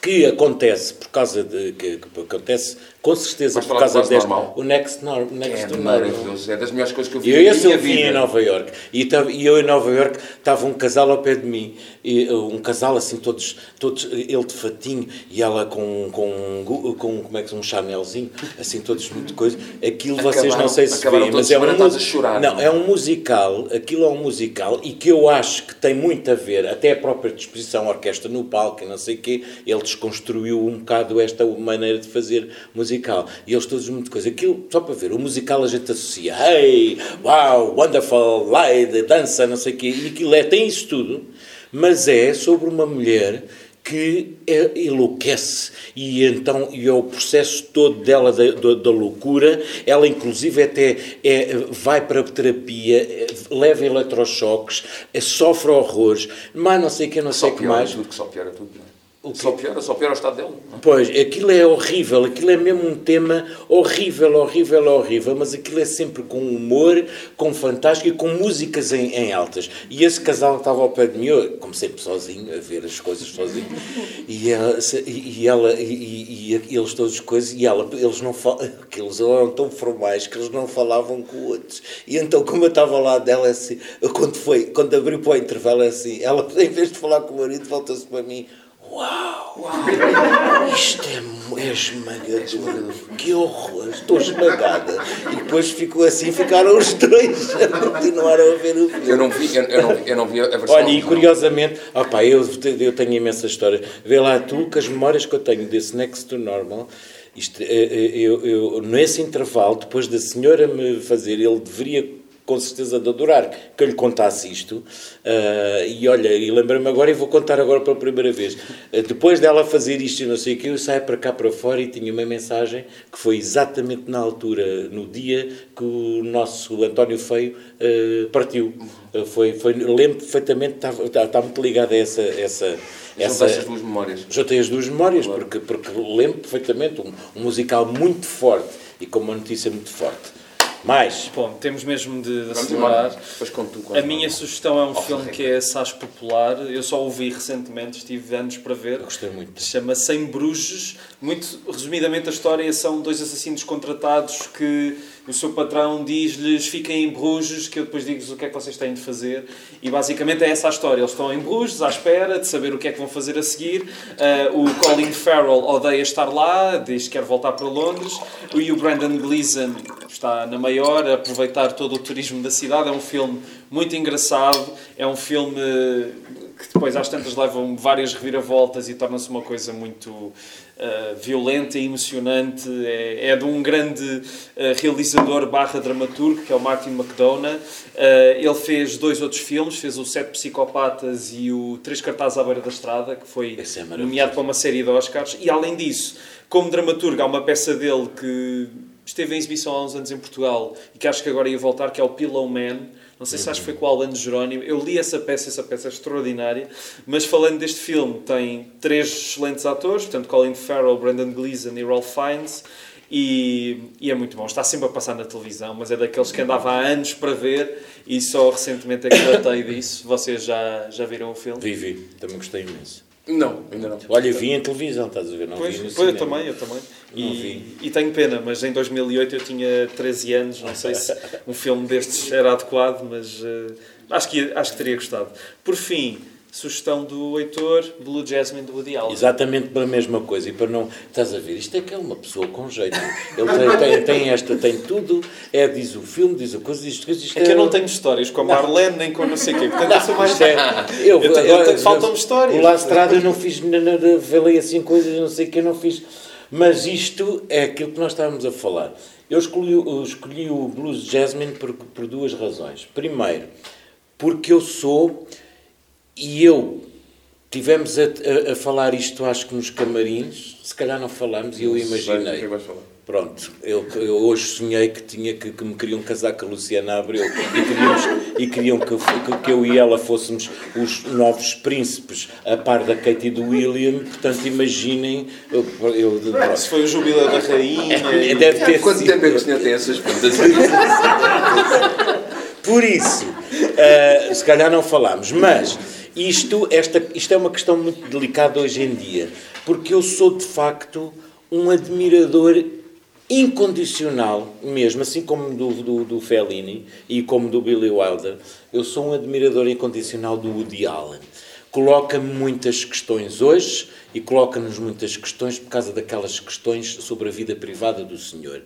que acontece por causa de que, que acontece com certeza por causa deste o Next, Nor Next é maravilhoso. É das melhores coisas que eu vi eu esse eu vi em Nova York e, e eu em Nova York estava um casal ao pé de mim. E, um casal assim todos todos ele de fatinho e ela com com, com como é que um chanelzinho assim todos muito coisa. Aquilo acabaram, vocês não sei se veem mas é um chorar, não, não é um musical aquilo é um musical e que eu acho que tem muito a ver até a própria disposição a orquestra no palco e não sei o quê ele desconstruiu um bocado esta maneira de fazer musical. E eles todos muito coisa. Aquilo, só para ver, o musical a gente associa, hey, wow, wonderful, light, dança, não sei o quê, e aquilo é, tem isso tudo, mas é sobre uma mulher que é, enlouquece e então e é o processo todo dela da, da, da, loucura ela inclusive até é, vai para a terapia é, leva eletrochoques é, sofre horrores mas não sei o que não sei o que mais que só piora tudo não é? O só piora, só piora o estado dele. Não? Pois, aquilo é horrível, aquilo é mesmo um tema horrível, horrível, horrível, mas aquilo é sempre com humor, com fantástico e com músicas em, em altas. E esse casal estava ao pé de mim, eu, como sempre sozinho, a ver as coisas sozinho, e ela, e, ela, e, e, eles todos coisas, e ela, eles não falam, <laughs> que eles eram tão formais que eles não falavam com outros. E então, como eu estava lá dela, assim, quando foi, quando abriu para o intervalo, assim, ela, <laughs> em vez de falar com o marido, volta-se para mim Uau! Uau. Isto é, é esmagador. Que horror! Estou esmagada. E depois ficou assim, ficaram os dois a continuar a ver o filme. Eu não vi, eu, eu não, eu não vi a versão. Olha, e curiosamente, opa, eu, eu tenho imensas histórias. Vê lá tu que as memórias que eu tenho desse Next to Normal. Isto, eh, eh, eu, eu, nesse intervalo, depois da senhora me fazer, ele deveria com certeza de adorar que eu lhe contasse isto. Uh, e olha, e lembra-me agora, e vou contar agora pela primeira vez. Uh, depois dela fazer isto e não sei o que, eu saio para cá para fora e tinha uma mensagem que foi exatamente na altura, no dia que o nosso António Feio uh, partiu. foi, foi, lembro perfeitamente, está, está, está muito ligado a essa. essa essa, as duas memórias. Juntei as duas memórias, claro. porque, porque lembro perfeitamente um, um musical muito forte e com uma notícia muito forte. Mais. Bom, temos mesmo de, de acelerar. a minha sugestão é um oh, filme que é Sás Popular. Eu só o vi recentemente, estive anos para ver. Eu gostei muito. Se chama Sem Bruges. Muito resumidamente, a história são dois assassinos contratados que o seu patrão diz-lhes fiquem em Bruges, que eu depois digo-vos o que é que vocês têm de fazer. E basicamente é essa a história. Eles estão em Bruges, à espera de saber o que é que vão fazer a seguir. Uh, o Colin Farrell odeia estar lá, diz que quer voltar para Londres. E o Brandon Gleeson está na maior, a aproveitar todo o turismo da cidade. É um filme muito engraçado, é um filme que depois às tantas levam várias reviravoltas e torna-se uma coisa muito uh, violenta e emocionante. É, é de um grande uh, realizador barra dramaturgo, que é o Martin McDonough. Uh, ele fez dois outros filmes, fez o Sete Psicopatas e o Três Cartazes à Beira da Estrada, que foi é nomeado para uma série de Oscars. E além disso, como dramaturgo, há uma peça dele que esteve em exibição há uns anos em Portugal e que acho que agora ia voltar, que é o Pillow Man, não sei se acho que foi com o Alan Jerónimo. Eu li essa peça, essa peça é extraordinária. Mas falando deste filme, tem três excelentes atores, portanto, Colin Farrell, Brandon Gleeson e Ralph Fiennes. E, e, é muito bom. Está sempre a passar na televisão, mas é daqueles que andava há anos para ver e só recentemente é que tratei disso. Vocês já, já viram o filme? Vi, vi. Também gostei imenso. Não, ainda não. Olha, vi em televisão, estás a ver? Não pois, vi pois eu também, eu também. E, e, tenho pena, mas em 2008 eu tinha 13 anos, não sei se <laughs> um filme destes era adequado, mas uh, acho, que, acho que teria gostado. Por fim, sugestão do Heitor, Blue Jasmine do Woody Allen. Exatamente para a mesma coisa. E para não. Estás a ver? Isto é que é uma pessoa com jeito. Ele tem, tem, tem esta, tem tudo. É, diz o filme, diz a coisa, diz coisa. Isto é, é que eu não tenho histórias com a Marlene nem com não sei o quê. Portanto, não, eu sou mais. É, eu, eu, eu, faltam-me histórias. O Lastrada eu não fiz. Falei assim coisas, não sei o que, eu não fiz. Mas isto é aquilo que nós estávamos a falar. Eu escolhi, eu escolhi o Blues Jasmine por, por duas razões. Primeiro, porque eu sou e eu tivemos a, a, a, falar isto, acho que nos camarins, se calhar não falamos, e eu imaginei. Sei, Pronto, eu, eu, hoje sonhei que, tinha, que, que, me queriam casar com a Luciana Abreu e, queríamos, e queriam que, que, que, eu e ela fôssemos os novos príncipes a par da Kate e do William. Portanto, imaginem. Eu, eu, Se foi o jubileu da rainha. É, deve ter Quanto sido. tempo é que o senhor tem essas fantasias? Por isso, uh, se calhar não falámos, mas isto, esta, isto é uma questão muito delicada hoje em dia, porque eu sou de facto um admirador incondicional, mesmo assim como do, do, do Fellini e como do Billy Wilder, eu sou um admirador incondicional do Woody Allen. Coloca-me muitas questões hoje e coloca-nos muitas questões por causa daquelas questões sobre a vida privada do senhor.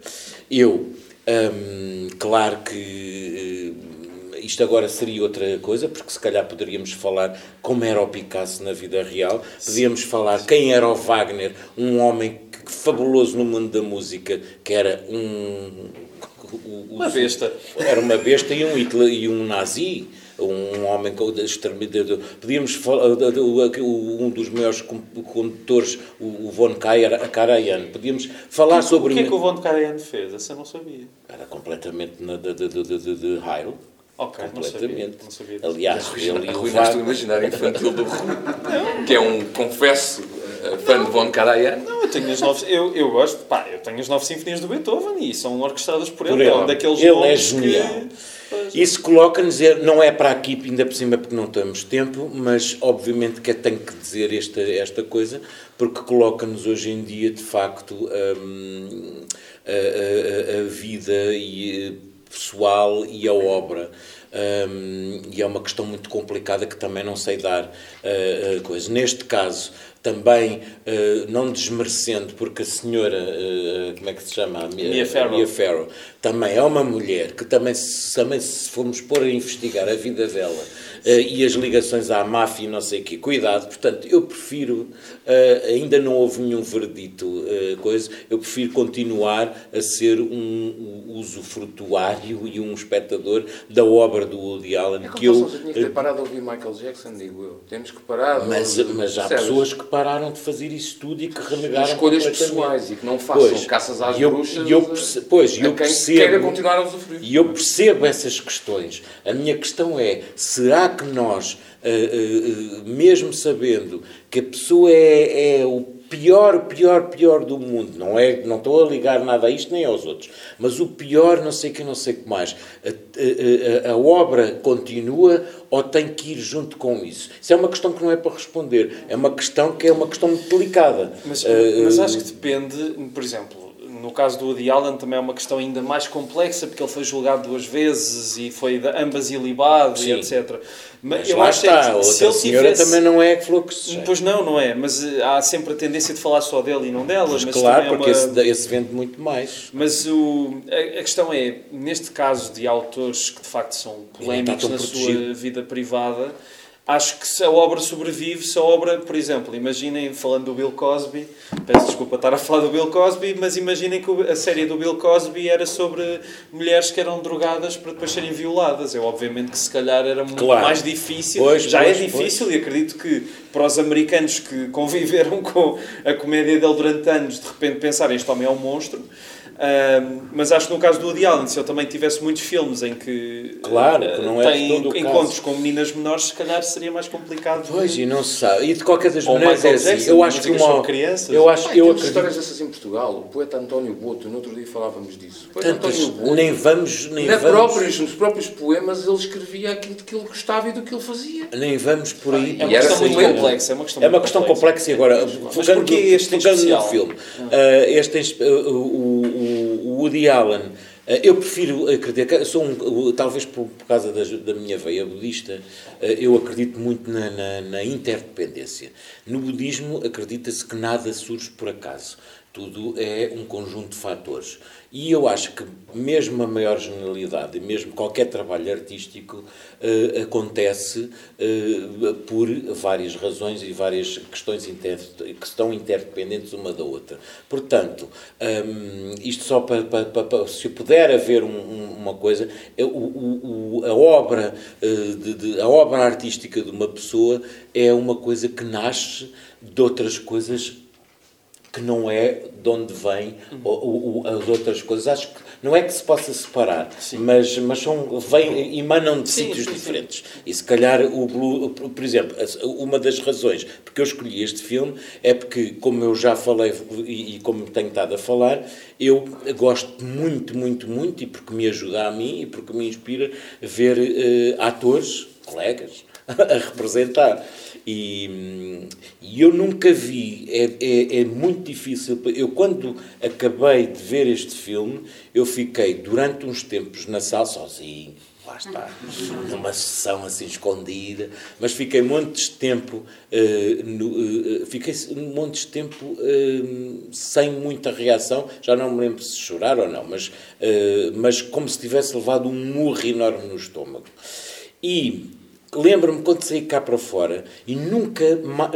Eu, hum, claro que isto agora seria outra coisa, porque se calhar poderíamos falar como era o Picasso na vida real, podíamos falar quem era o Wagner, um homem fabuloso no mundo da música, que era um. Uma besta. Era uma besta e um, Hitler, e um nazi um homem exterminador. Podíamos falar, um dos maiores condutores, o Von Karajan, podíamos falar sobre... O que é que o Von Karajan fez? Essa eu não sabia. Era completamente de, de, de, de, de Heil. Ok, completamente. Não sabia, não sabia Aliás, ele arruinaste o imaginário <laughs> infantil do Rui, que é um, confesso, eh, fã de Von Karajan. Não, eu tenho as nove, eu, eu gosto, pá, eu tenho as nove sinfonias do Beethoven e são orquestradas por ele. Por ele. É um daqueles ele é genial. Que... Isso coloca-nos, não é para aqui, ainda por cima porque não temos tempo, mas obviamente que tenho que dizer esta, esta coisa, porque coloca-nos hoje em dia, de facto, hum, a, a, a, vida e pessoal e a obra. Um, e é uma questão muito complicada que também não sei dar uh, coisa. Neste caso, também uh, não desmerecendo, porque a senhora, uh, como é que se chama? A Mia, Mia, Farrow. Mia Farrow. também é uma mulher que também, também se formos pôr a investigar a vida dela e as ligações à máfia e não sei o quê, cuidado, portanto, eu prefiro, ainda não houve nenhum verdito, coisa, eu prefiro continuar a ser um, um usufrutuário e um espectador da obra do Woody Allen. É que eu tinha que ter parado a ouvir Michael Jackson, digo eu. Temos que parar. Mas, mas há pessoas que pararam de fazer isso tudo e que renegaram escolhas pessoais e que não façam pois, caças às eu, bruxas eu pois, eu percebo. E eu percebo essas questões. A minha questão é, será que nós, uh, uh, mesmo sabendo que a pessoa é, é o pior, pior, pior do mundo. Não é, não estou a ligar nada a isto nem aos outros. Mas o pior, não sei que, não sei que mais. A, a, a, obra continua ou tem que ir junto com isso? Isso é uma questão que não é para responder. É uma questão que é uma questão muito delicada. Mas, uh, mas acho que depende, por exemplo, no caso do Woody Allen também é uma questão ainda mais complexa, porque ele foi julgado duas vezes e foi ambas ilibado e etc. Mas, mas eu acho está, que se ele senhora tivesse... também não é que se Pois não, não é, mas eh, há sempre a tendência de falar só dele e não dela. Mas claro, é porque uma... esse, esse, vende muito mais. Mas o, a, a, questão é, neste caso de autores que de facto são polémicos na protegido. sua vida privada, acho que se a obra sobrevive, se a obra, por exemplo, imaginem, falando do Bill Cosby, peço desculpa estar a falar do Bill Cosby, mas imaginem que a série do Bill Cosby era sobre mulheres que eram drogadas para depois serem violadas. É obviamente que se calhar era muito claro. mais difícil. Pois, Já é pois, é difícil pois. e acredito que para os americanos que conviveram <laughs> com a comédia dele durante anos, de repente pensarem este homem é um monstro mas acho que no caso do Woody Allen, se eu também tivesse muitos filmes em que, claro, que não é tem encontros com meninas menores, se calhar seria mais complicado. Pois, de... e não se sabe. E de qualquer das maneiras é assim. Eu acho que uma... crianças. Eu acho, que eu acredito... histórias dessas em Portugal. O poeta António Boto, no outro dia falávamos disso. O António Boto, nem vamos... Nem na vamos... Próprios, nos próprios poemas ele escrevia aquilo de que ele gostava e do que ele fazia. Nem vamos por aí. É uma questão muito complexa. É uma questão, é uma questão complexa. E agora, focando, este focando no filme, uh, este, uh, o, o Woody Allen. Eh, eu prefiro acreditar, sou um, talvez por, por causa da, da, minha veia budista, eh, eu acredito muito na, na, na interdependência. No budismo acredita-se que nada surge por acaso, tudo é um conjunto de fatores. E eu acho que mesmo a maior genialidade, mesmo qualquer trabalho artístico, uh, acontece uh, por várias razões e várias questões que estão interdependentes uma da outra. Portanto, um, isto só para, para, para, se puder haver um, uma coisa, é o, o, a obra uh, de, de, a obra artística de uma pessoa é uma coisa que nasce de outras coisas que não é de onde vêm uhum. as outras coisas. Acho que não é que se possa separar, mas, mas são, vêm, emanam de sim, sítios sim, diferentes. E se calhar, o Blue, por exemplo, uma das razões porque eu escolhi este filme é porque, como eu já falei e, e como tenho estado a falar, eu gosto muito, muito, muito, e porque me ajuda a mim e porque me inspira ver uh, atores, colegas, <laughs> a representar. E, e, eu nunca vi, é, é, é, muito difícil. Eu, quando acabei de ver este filme, eu fiquei durante uns tempos na sala, sozinho, lá está, <laughs> numa sessão assim escondida, mas fiquei montes de tempo, uh, no, uh, fiquei montes de tempo uh, sem muita reação, já não me lembro se chorar ou não, mas, mas como se tivesse levado um murro enorme no estômago. E Lembro-me quando saí cá para fora e nunca,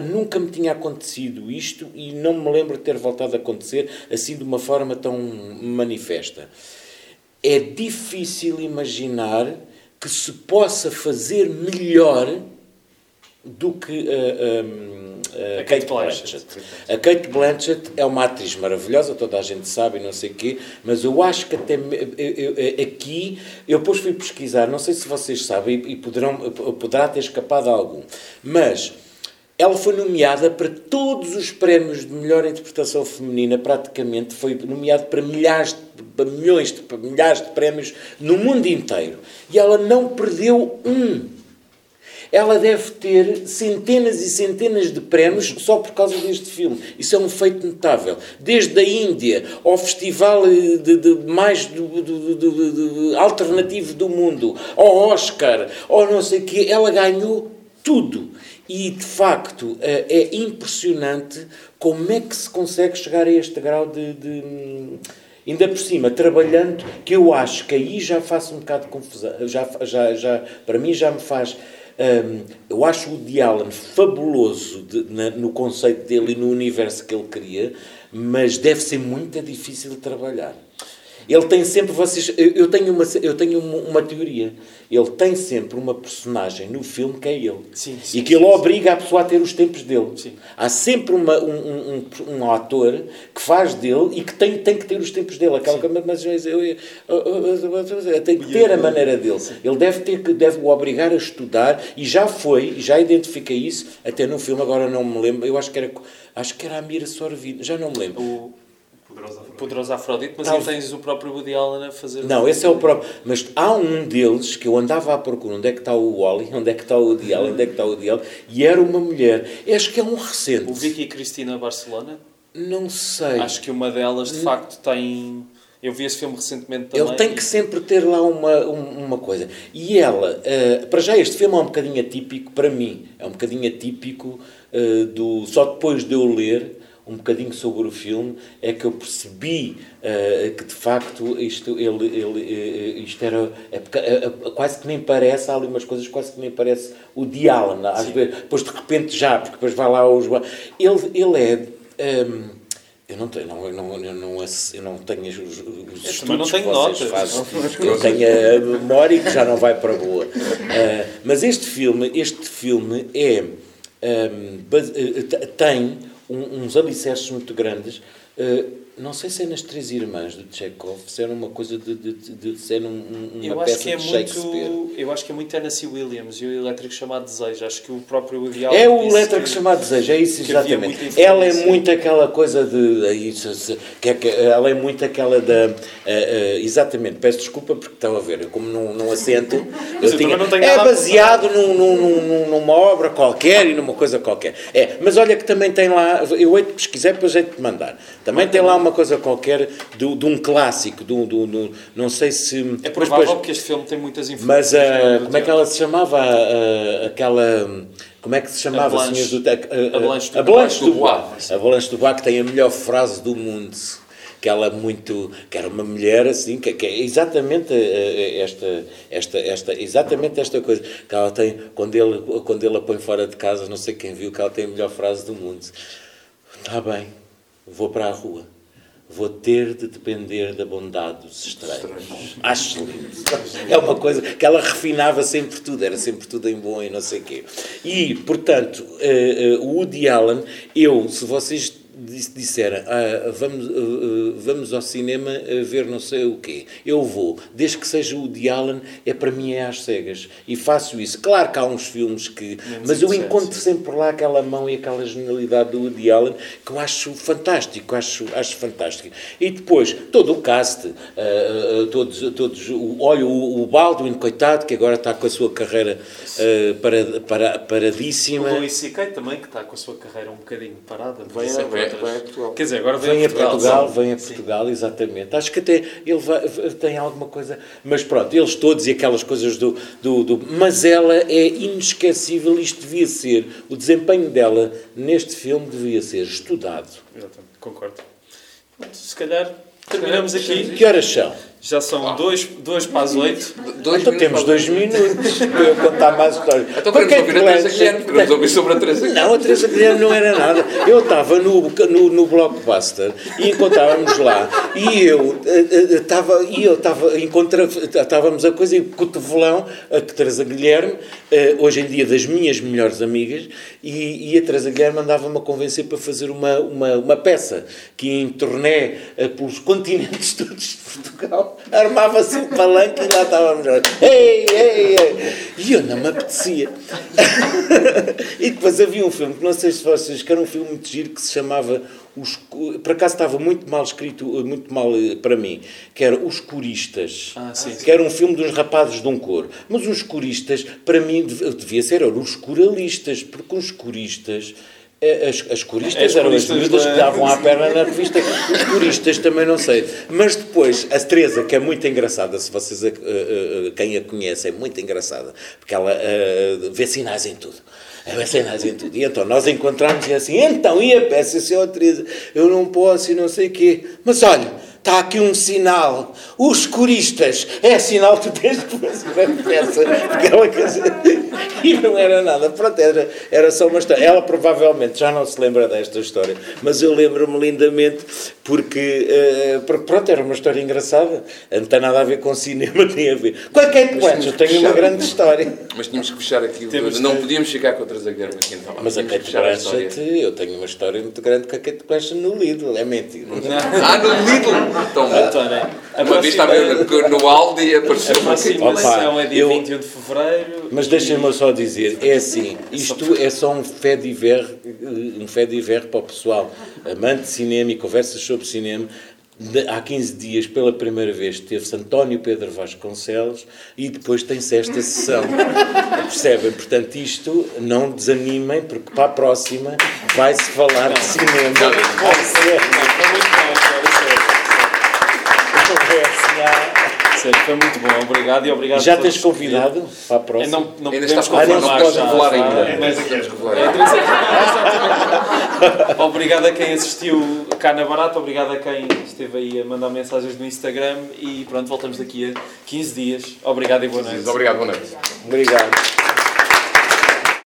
nunca me tinha acontecido isto e não me lembro de ter voltado a acontecer assim de uma forma tão manifesta. É difícil imaginar que se possa fazer melhor do que uh, eh, um, uh, a Kate Blanchett. A Kate Blanchett é uma atriz maravilhosa, toda a gente sabe não sei o quê, mas eu acho que até eu, eu, aqui, eu depois fui pesquisar, não sei se vocês sabem e poderão, poderá ter escapado algum, mas ela foi nomeada para todos os prémios de melhor interpretação feminina, praticamente, foi nomeada para milhares, para milhões, para milhares de prémios no mundo inteiro. E ela não perdeu um ela deve ter centenas e centenas de prémios só por causa deste filme. Isso é um feito notável. Desde a Índia ao festival de, de mais do, do, do, alternativo do mundo, ao Oscar, ou não sei o quê, ela ganhou tudo. E, de facto, eh, é impressionante como é que se consegue chegar a este grau de, de ainda por cima, trabalhando, que eu acho que aí já faço um bocado de confusão, já, já, já, para mim já me faz. Um, eu acho o Woody Allen fabuloso de, na, no conceito dele e no universo que ele cria, mas deve ser muito difícil de trabalhar. Ele tem sempre vocês. Eu tenho uma, eu tenho uma, uma, teoria. Ele tem sempre uma personagem no filme que é ele. Sim, sim, e que ele sim, obriga a pessoa a ter os tempos dele. Há sempre uma, um, um, um, ator que faz dele e que tem, tem que ter os tempos dele. Aquela mas eu, eu, eu, tem que ter a maneira dele. Ele deve ter que deve o obrigar a estudar e já foi, já identifiquei isso, até no filme, agora não me lembro, eu acho que era acho que era a Mira Sorvino, já não me lembro. O Poderosa Afrodite. Poderosa Afrodite, mas aí tens o próprio Woody Allen a fazer. Não, esse é o próprio. Mas há um deles que eu andava à procura onde é que está o Wally, onde é que está o Woody Allen, onde é que está o Woody Allen, e era uma mulher. Acho que é um recente. O Vicky Cristina Barcelona? Não sei. Acho que uma delas de facto tem. Eu vi esse filme recentemente também. Ele tem que sempre ter lá uma, uma coisa. E ela, uh, para já, este filme é um bocadinho atípico para mim. É um bocadinho atípico uh, do. Só depois de eu ler um bocadinho sobre o filme é que eu percebi uh, que de facto isto, ele, ele, uh, isto era é, é, quase que nem parece, há ali umas coisas quase que nem parece o de Alan, às vezes, depois de repente já, porque depois vai lá os. Ele, ele é. Um, ehm, eu não tenho, não, eu não, eu não, eu não tenho os, os estudos que vocês notas. fazem. Eu tenho a memória que já não vai para boa. Uh, mas este filme, este filme é, um, ehm, tem um, uns alicerces muito grandes. Uh, não sei se é nas Três Irmãs Chekhov, se era uma coisa de, de, de, de ser um, uma eu peça é de Shakespeare. Muito, eu acho que é muito Tennessee Williams e o Elétrico chamado Desejo. Acho que o próprio ideal É o Elétrico chamado Desejo, é isso exatamente. Ela é muito aquela coisa de. É isso, que é, que, ela é muito aquela da. Uh, uh, exatamente, peço desculpa porque estão a ver, eu como não, não assento. <laughs> eu, tinha, é baseado num, num, num, numa obra qualquer e numa coisa qualquer. É, mas olha que também tem lá. Eu hei de pesquisar, depois hei de te mandar. Também tem lá uma coisa qualquer de, de um clássico, de, de, de, não sei se... É provável depois, que este filme tem muitas influências. Mas uh, como é que ela se chamava? Aquela... Como é que se chamava? A Blanche, do, a, a, Blanche, a Blanche do Bois. A Blanche do Bois que tem a melhor frase do mundo que ela muito que era uma mulher assim que, que é exatamente esta esta esta exatamente esta coisa que ela tem quando ele quando ele a põe fora de casa não sei quem viu que ela tem a melhor frase do mundo está bem vou para a rua. Vou ter de depender da bondade dos estranhos. Acho lindo. É uma coisa que ela refinava sempre tudo, era sempre tudo em bom e não sei o quê. E, portanto, uh, uh, o Woody Allen, eu, se vocês disseram ah, vamos, uh, vamos ao cinema ver não sei o quê, eu vou, desde que seja o de Allen, é para mim é às cegas. E faço isso. Claro que há uns filmes que. Menos mas eu encontro sempre lá aquela mão e aquela genialidade do Woody Allen que eu acho fantástico, acho, acho fantástico. E depois, todo o cast, uh, uh, todos, todos olha, o, o Baldwin, coitado, que agora está com a sua carreira uh, para, para, paradíssima. O Louis C.K. também, que está com a sua carreira um bocadinho parada. Vem, vem, vem a Portugal. Quer dizer, agora vem, vem a Portugal. Portugal vem a Portugal, Sim. exatamente. Acho que até ele vai, tem alguma coisa. Mas pronto, eles todos e aquelas coisas do, do, do. Mas ela é inesquecível. Isto devia ser. O desempenho dela neste filme devia ser estudado. Exatamente, concordo. Se calhar terminamos aqui. Que horas são? Já são dois, dois para as oito. <laughs> Dois então temos dois minutos para eu contar mais histórias. Então queremos ouvir a Teresa Guilherme. Queremos ouvir sobre a Teresa Guilherme. Não, a Teresa Guilherme não era nada. Eu estava no, no, no Blockbuster e encontrávamos lá e eu eh, eh, estava e eu estava encontra, estávamos a coisa e cotovelão a Teresa Guilherme eh, hoje em dia das minhas melhores amigas e, e a Teresa Guilherme andava-me a convencer para fazer uma, uma, uma peça que em turnê pelos continentes <laughs> todos de Portugal armava-se um palanque e lá estávamos nós. Ei, ei, ei. E eu não me apetecia. e depois havia um filme, que não sei se vocês, que era um filme muito giro, que se chamava os, por acaso estava muito mal escrito, muito mal eh, para mim, que era Os Coristas, ah, sim, que era um filme dos rapazes de um coro. Mas os coristas, para mim, devia ser, eram os coralistas, porque os coristas as, as coristas as eram as miúdas da... que davam à perna na revista. Os coristas também não sei. Mas depois, a Teresa, que é muito engraçada, se vocês a, a, a, quem a conhece, é muito engraçada, porque ela vê sinais em tudo. Vê sinais em tudo. E então nós encontramos e é assim, então, e a peça, senhora Teresa, eu não posso e não sei o quê. Mas olha, está aqui um sinal. Os coristas, é sinal que tu tens que fazer a peça. Aquela coisa. E não era nada. Pronto, era, era só uma história. Ela provavelmente já não se lembra desta história, mas eu lembro-me lindamente porque, uh, pronto, era uma história engraçada. Não tem nada a ver com cinema, <laughs> tem a ver. Qual é que é que Eu tenho uma grande história. Mas tínhamos que fechar aqui. Temos não que... podíamos ficar com outras a Guilherme aqui então. Mas a Kate Blanchett, eu tenho uma história muito grande com a Kate Blanchett no Lidl. É mentira. <laughs> ah, no Lidl! Então, António, uma vez estava no Aldi e apareceu uma aproximação é dia eu, 21 de fevereiro. Mas deixem-me só dizer, é assim, isto é só um fé de ver, um fé de ver para o pessoal amante de cinema e conversas sobre cinema. Há 15 dias, pela primeira vez, teve-se António Pedro Vasconcelos e depois tem-se esta sessão. <laughs> Percebem? Portanto, isto não desanimem, porque para a próxima vai-se falar de cinema. Sério, foi muito bom, obrigado e obrigado Já tens convidado para a próxima? Não, não ainda está confirmado, não pode revelar ainda. Mas, é, <laughs> obrigado a quem assistiu cá na Barata, obrigado a quem esteve aí a mandar mensagens no Instagram e pronto, voltamos daqui a 15 dias. Obrigado e boa noite. Obrigado, boa noite. Obrigado.